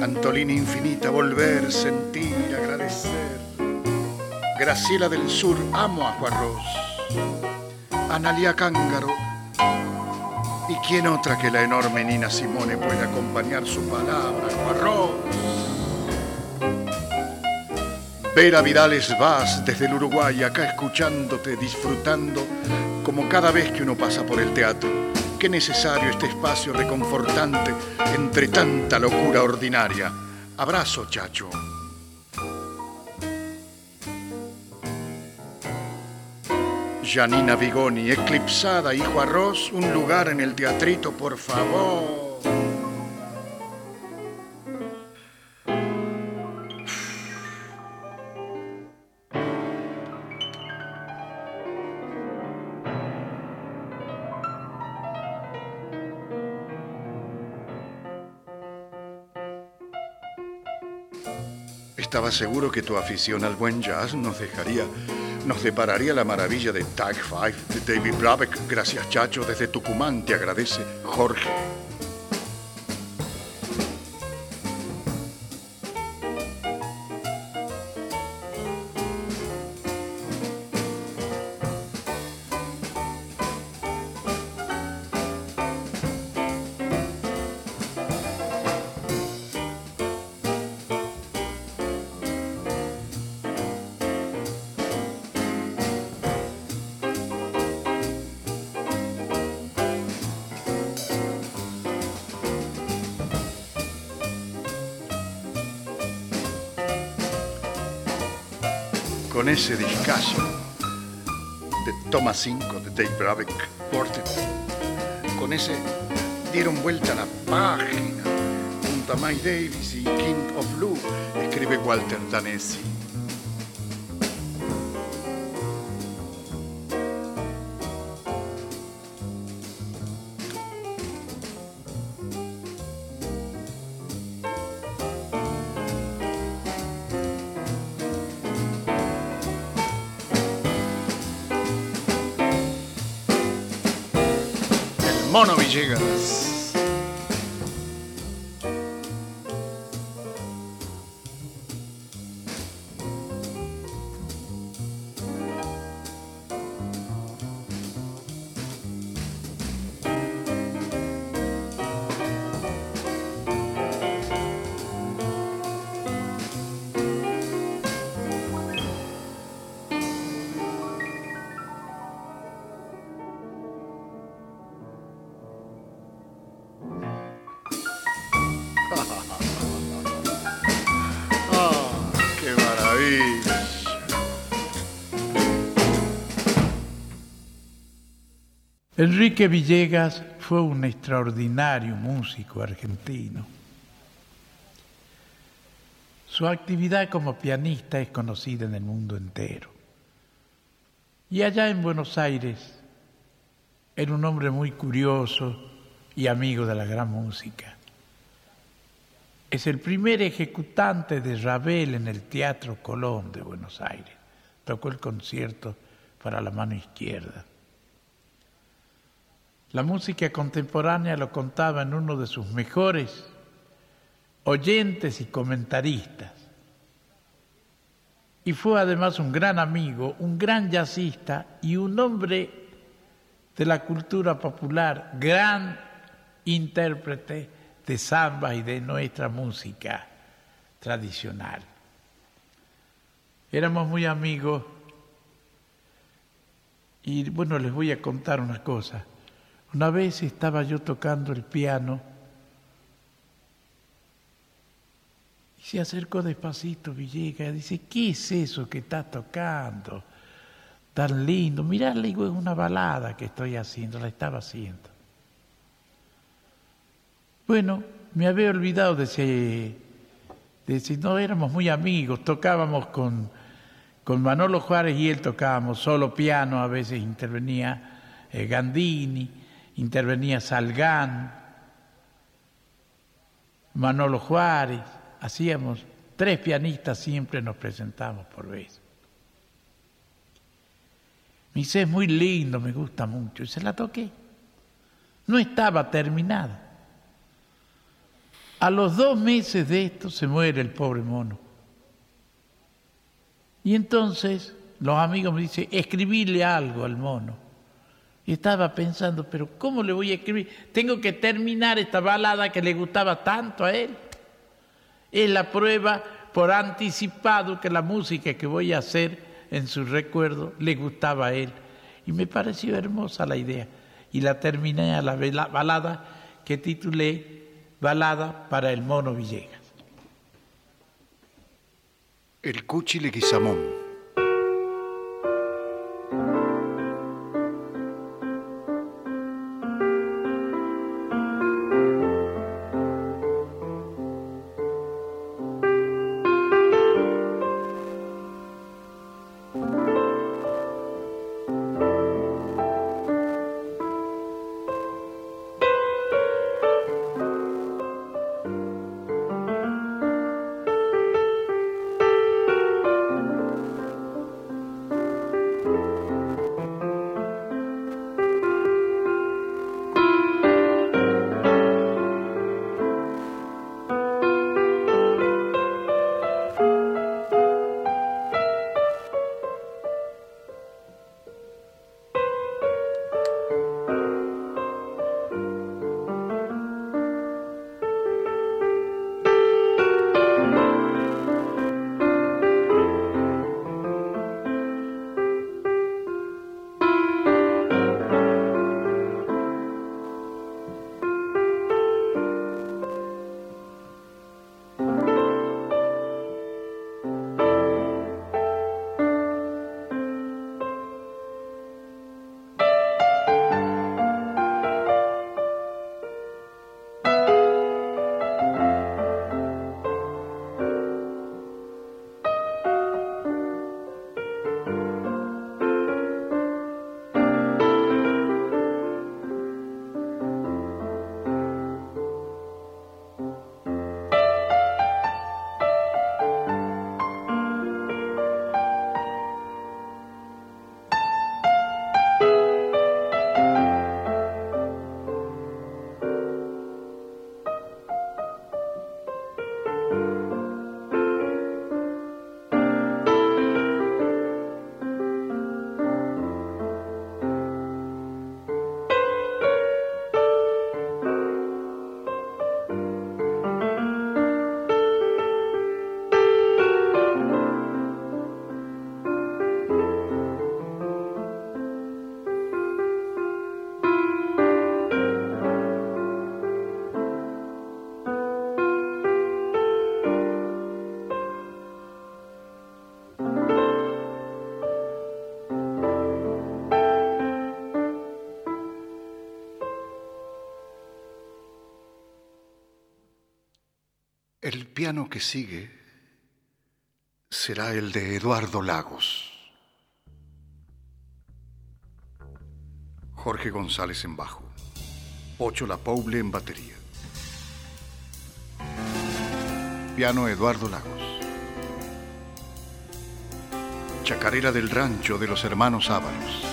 Antolina Infinita, volver, sentir, agradecer. Graciela del Sur, amo a Juarros. Analia Cángaro. ¿Y quién otra que la enorme Nina Simone puede acompañar su palabra, Juarros? Vera Vidales Vaz desde el Uruguay, acá escuchándote, disfrutando como cada vez que uno pasa por el teatro. Qué necesario este espacio reconfortante entre tanta locura ordinaria. Abrazo, chacho. Janina Vigoni, eclipsada, hijo arroz, un lugar en el teatrito, por favor. Estaba seguro que tu afición al buen jazz nos dejaría, nos depararía la maravilla de Tag Five de David Brabeck. Gracias, Chacho, desde Tucumán te agradece Jorge. 5 de Dave Brabeck Quartet. Con ese dieron vuelta la página junto a Mike Davis y King of Blue, escribe Walter Danesi. Mono Enrique Villegas fue un extraordinario músico argentino. Su actividad como pianista es conocida en el mundo entero. Y allá en Buenos Aires era un hombre muy curioso y amigo de la gran música. Es el primer ejecutante de Ravel en el Teatro Colón de Buenos Aires. Tocó el concierto para la mano izquierda. La música contemporánea lo contaba en uno de sus mejores oyentes y comentaristas. Y fue además un gran amigo, un gran jazzista y un hombre de la cultura popular, gran intérprete de samba y de nuestra música tradicional. Éramos muy amigos y bueno, les voy a contar una cosa. Una vez estaba yo tocando el piano y se acercó despacito Villegas y dice, ¿qué es eso que está tocando? Tan lindo. Mirá, le digo, es una balada que estoy haciendo, la estaba haciendo. Bueno, me había olvidado de si, de si no éramos muy amigos, tocábamos con, con Manolo Juárez y él tocábamos solo piano, a veces intervenía eh, Gandini intervenía Salgán, Manolo Juárez, hacíamos tres pianistas siempre nos presentamos por vez. Me dice, es muy lindo, me gusta mucho, y se la toqué. No estaba terminada. A los dos meses de esto se muere el pobre mono. Y entonces los amigos me dicen, escribirle algo al mono. Y estaba pensando, pero ¿cómo le voy a escribir? Tengo que terminar esta balada que le gustaba tanto a él. Es la prueba por anticipado que la música que voy a hacer en su recuerdo le gustaba a él. Y me pareció hermosa la idea. Y la terminé a la balada que titulé Balada para el Mono Villegas. El Cuchi Leguizamón. Piano que sigue será el de Eduardo Lagos. Jorge González en bajo. Ocho La Poule en batería. Piano Eduardo Lagos. Chacarera del rancho de los hermanos Ábalos.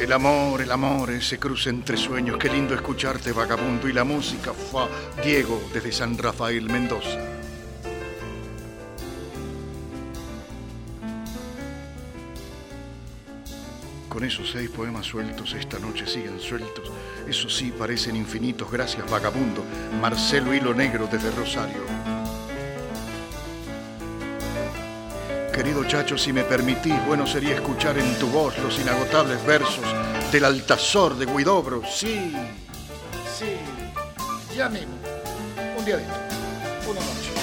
El amor, el amor, ese cruce entre sueños, qué lindo escucharte vagabundo. Y la música, fa, Diego desde San Rafael Mendoza. Con esos seis poemas sueltos esta noche siguen sueltos, eso sí parecen infinitos, gracias vagabundo, Marcelo Hilo Negro desde Rosario. Querido Chacho, si me permitís, bueno sería escuchar en tu voz los inagotables versos del Altazor de Guidobro. Sí, sí, ya mismo, un día de una noche.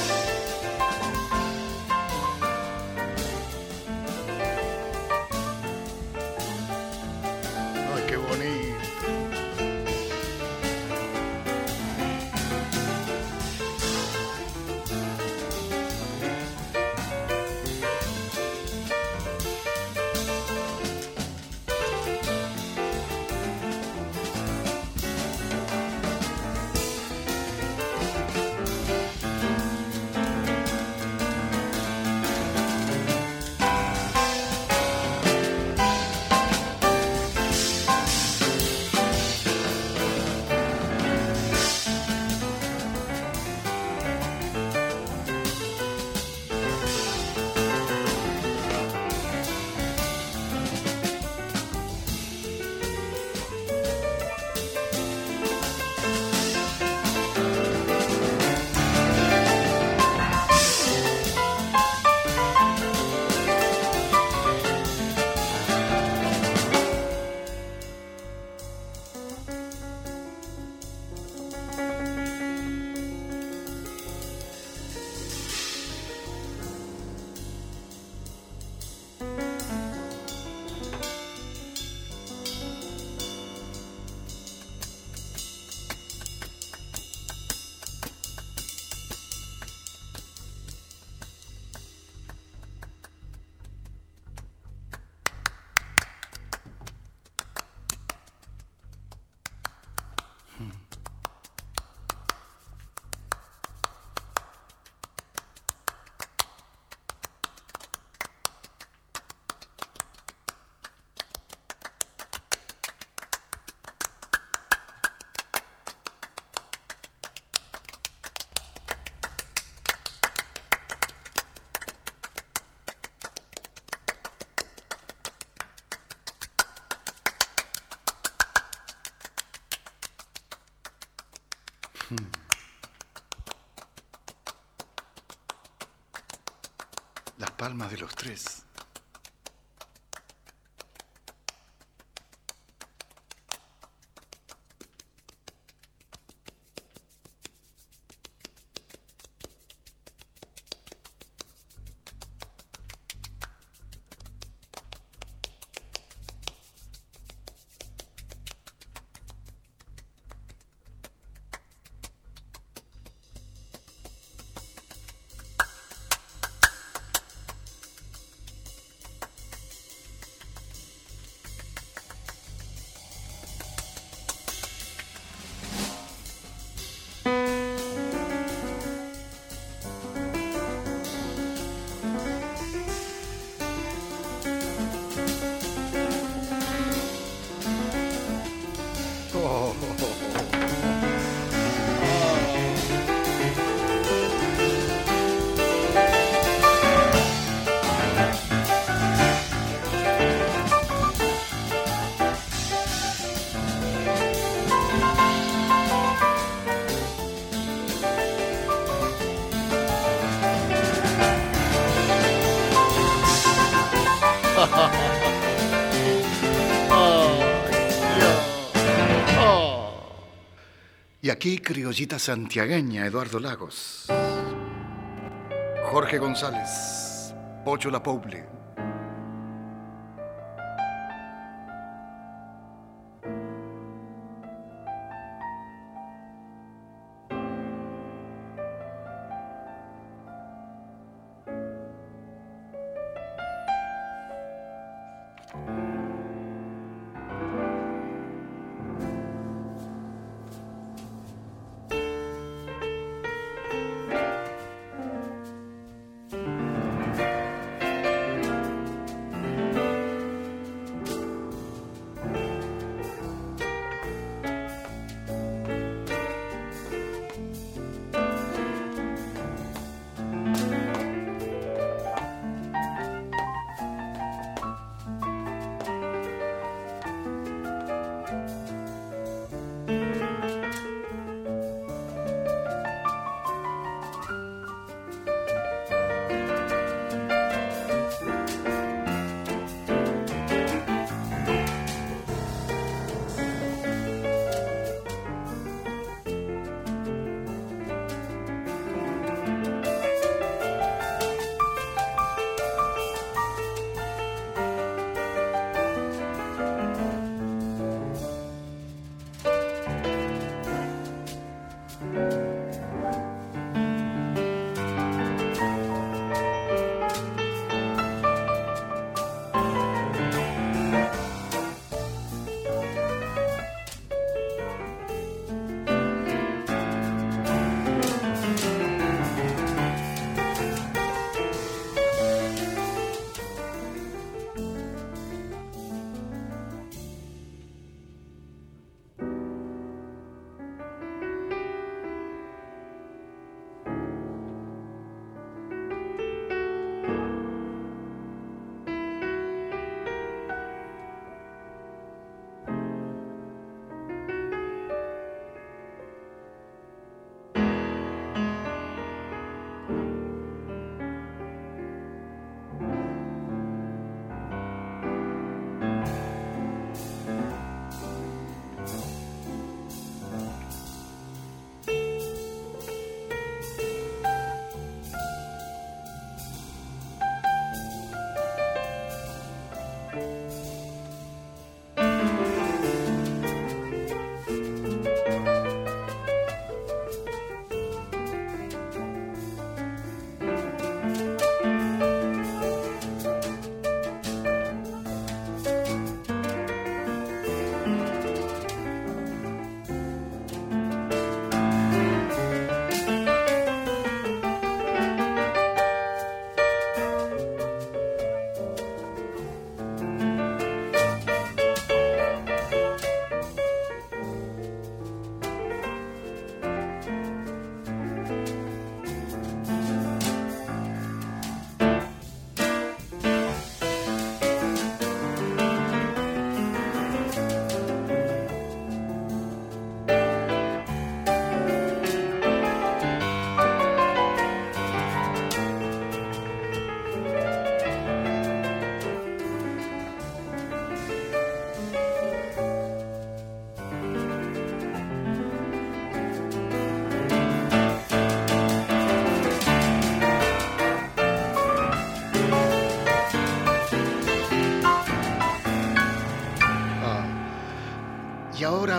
Palmas de los tres. Aquí criollita santiagueña, Eduardo Lagos. Jorge González, Pocho La Poble.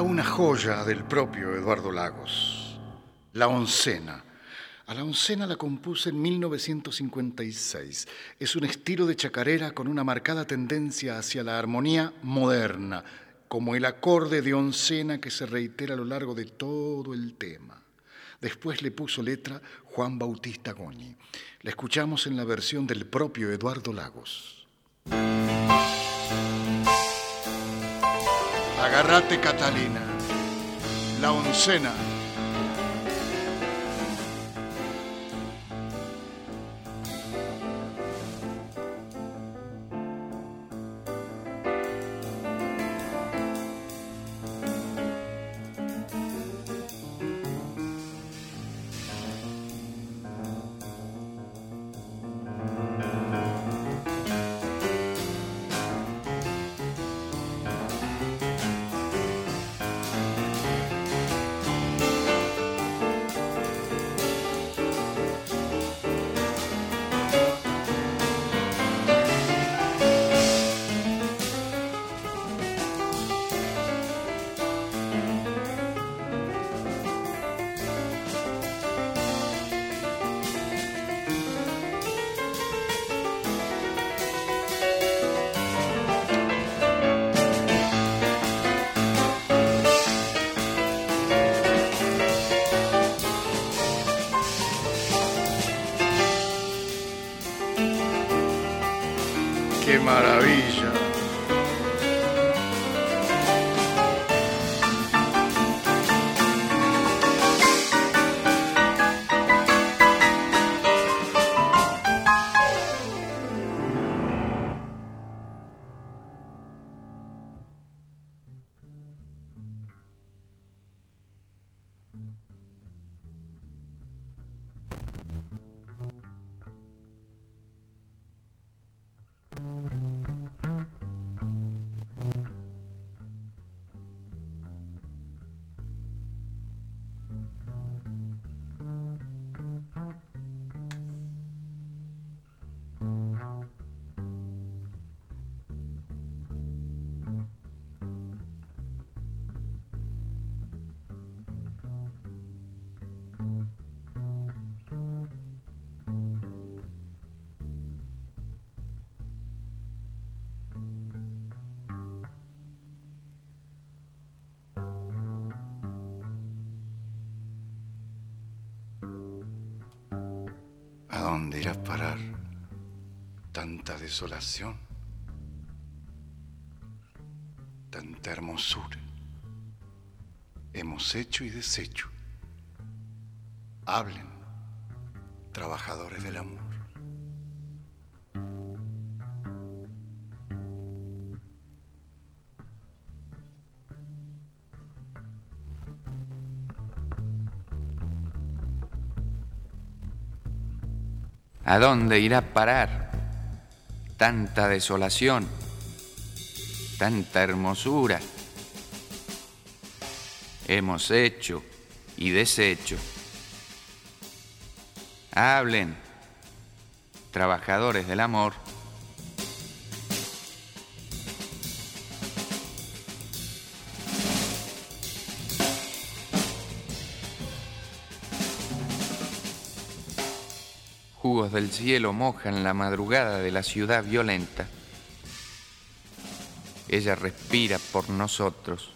Una joya del propio Eduardo Lagos, La Oncena. A la oncena la compuse en 1956. Es un estilo de chacarera con una marcada tendencia hacia la armonía moderna, como el acorde de oncena que se reitera a lo largo de todo el tema. Después le puso letra Juan Bautista Goñi. La escuchamos en la versión del propio Eduardo Lagos. Agarrate Catalina, la oncena. Desolación? Tanta hermosura. Hemos hecho y deshecho. Hablen, trabajadores del amor. ¿A dónde irá a parar tanta desolación, tanta hermosura? Hemos hecho y deshecho. Hablen, trabajadores del amor. Del cielo mojan la madrugada de la ciudad violenta. Ella respira por nosotros.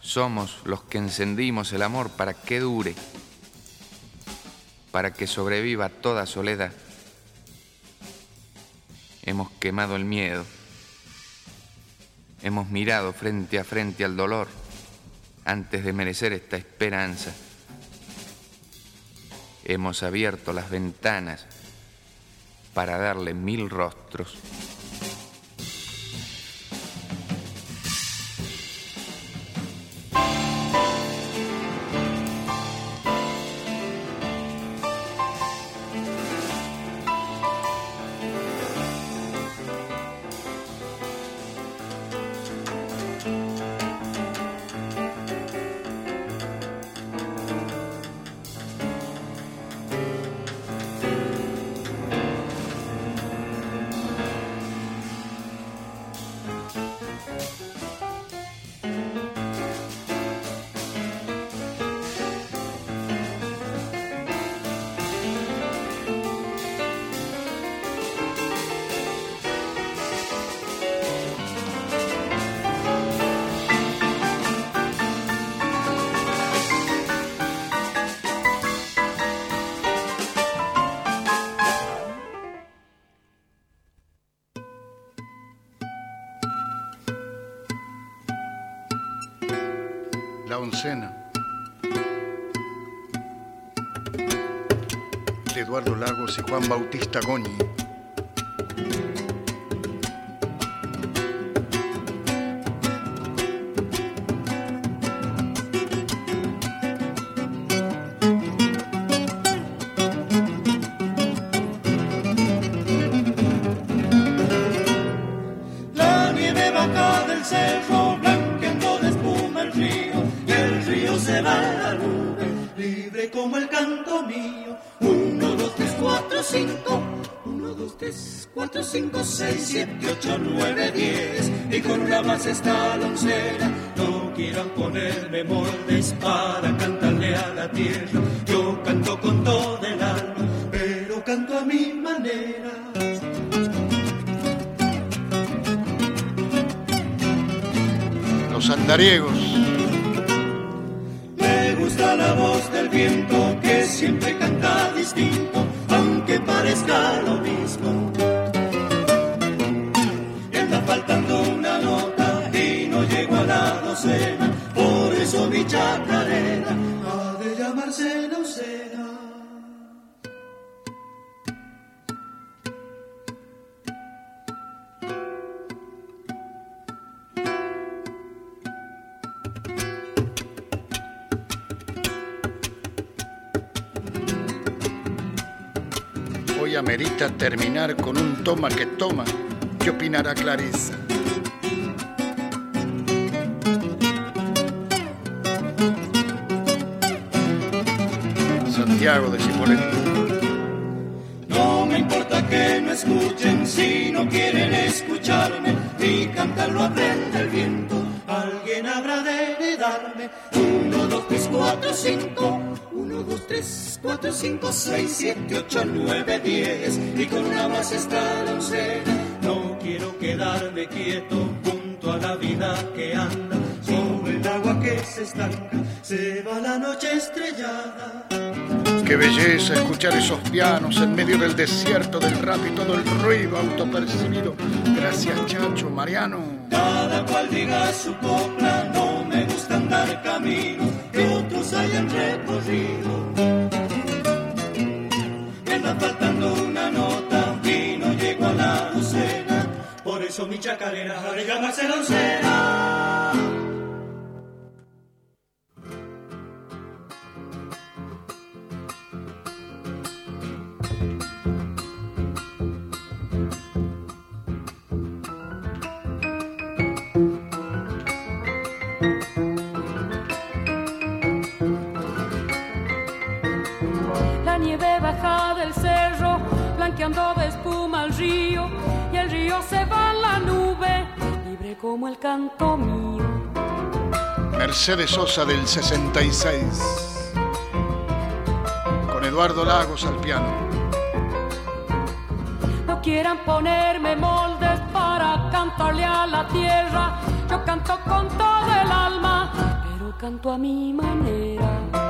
Somos los que encendimos el amor para que dure, para que sobreviva toda soledad. Hemos quemado el miedo. Hemos mirado frente a frente al dolor antes de merecer esta esperanza. Hemos abierto las ventanas para darle mil rostros. Y Juan Bautista Goñi. Con la base está la oncena. No quieran ponerme moldes para cantarle a la tierra. Yo canto con todo el alma, pero canto a mi manera. Los andariegos. Me gusta la voz del viento que siempre toma que toma. ¿Qué opinará Clarisa? Santiago de Cipolletti. No me importa que no escuchen si no quieren escucharme. Mi cantar lo aprende el viento. Alguien habrá de heredarme. Uno, dos, tres, cuatro, cinco. Uno, dos, tres, cuatro, cinco, seis, siete, ocho, nueve, diez. Y con una base está la oncena. No quiero quedarme quieto junto a la vida que anda. Sobre el agua que se estanca. Se va la noche estrellada. Qué belleza escuchar esos pianos en medio del desierto del rap y todo el ruido autopercibido. Gracias, Chacho, Mariano. Cada cual diga su copla, no me gusta andar camino que hayan recorrido. Me anda faltando una nota y no llego a la docena, por eso mi chacarera ha de del cerro, blanqueando de espuma el río, y el río se va a la nube, libre como el canto mío. Mercedes Sosa del 66. Con Eduardo Lagos al piano. No quieran ponerme moldes para cantarle a la tierra, yo canto con todo el alma, pero canto a mi manera.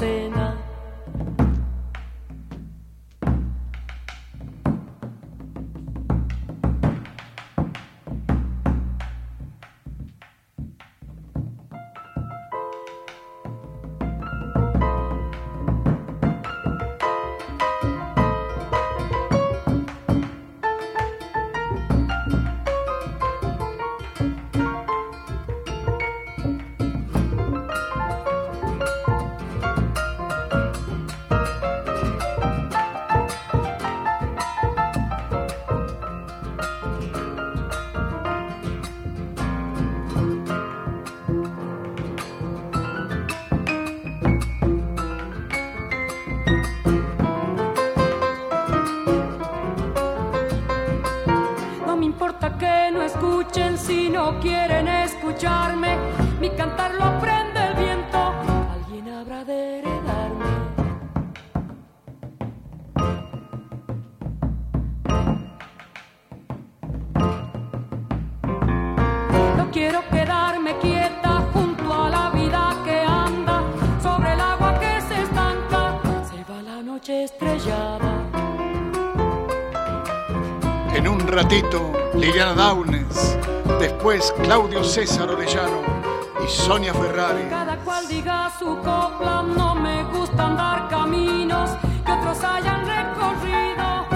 Llamando ratito Liliana Downes, después Claudio César Orellano y Sonia Ferrari. Cada cual diga su copla, no me gusta andar caminos que otros hayan recorrido.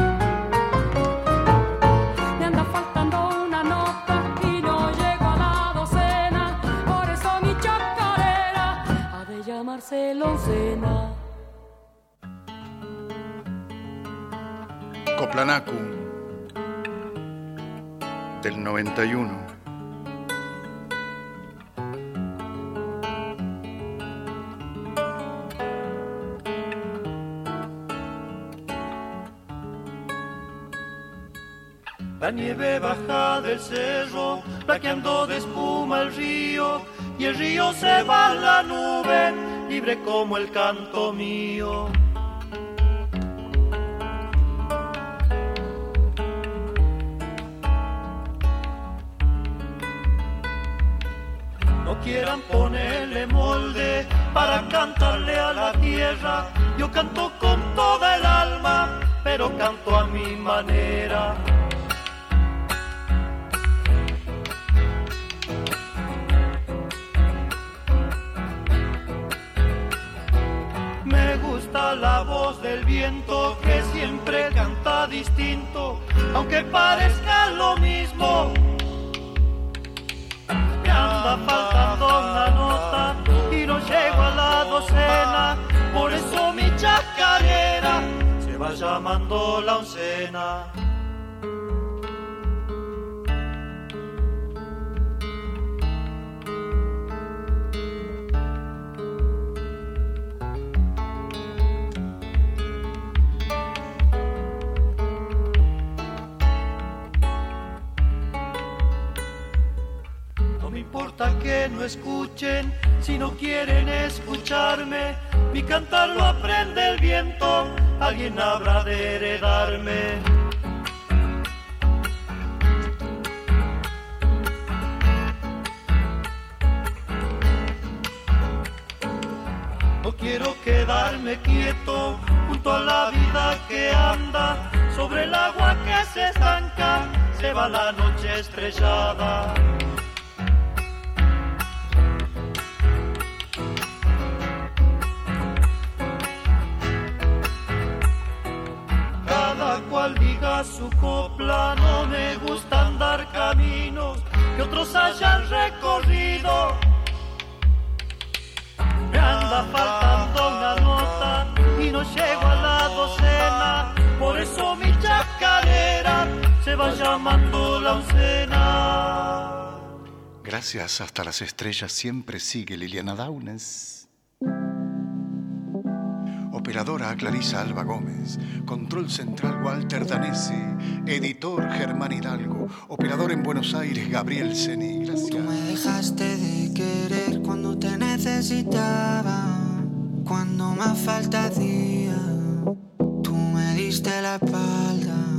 Me anda faltando una nota y no llego a la docena, por eso mi chacarera ha de llamarse Loncena. Coplanacu 91. La nieve baja del cerro, plaqueando de espuma el río, y el río se va a la nube, libre como el canto mío. Cantarle a la tierra, yo canto con toda el alma, pero canto a mi manera. Me gusta la voz del viento que siempre canta distinto, aunque parezca lo mismo. Me anda faltando una nota llego a la docena, por eso mi chacarera se va llamando la oncena. No me importa que no escuchen, si no quieren escucharme, mi cantar lo aprende el viento, alguien habrá de heredarme. No quiero quedarme quieto junto a la vida que anda sobre el agua que se estanca, se va la noche estrellada. Diga su copla, no me gusta andar caminos que otros hayan recorrido. Me anda faltando una nota y no llego a la docena, por eso mi chacarera se va llamando la oncena. Gracias hasta las estrellas siempre sigue Liliana Downes. Operadora Clarisa Alba Gómez, Control Central Walter Danesi, Editor Germán Hidalgo, Operador en Buenos Aires Gabriel Seni. Tú Gracias. me dejaste de querer cuando te necesitaba, cuando más falta hacía. Tú me diste la espalda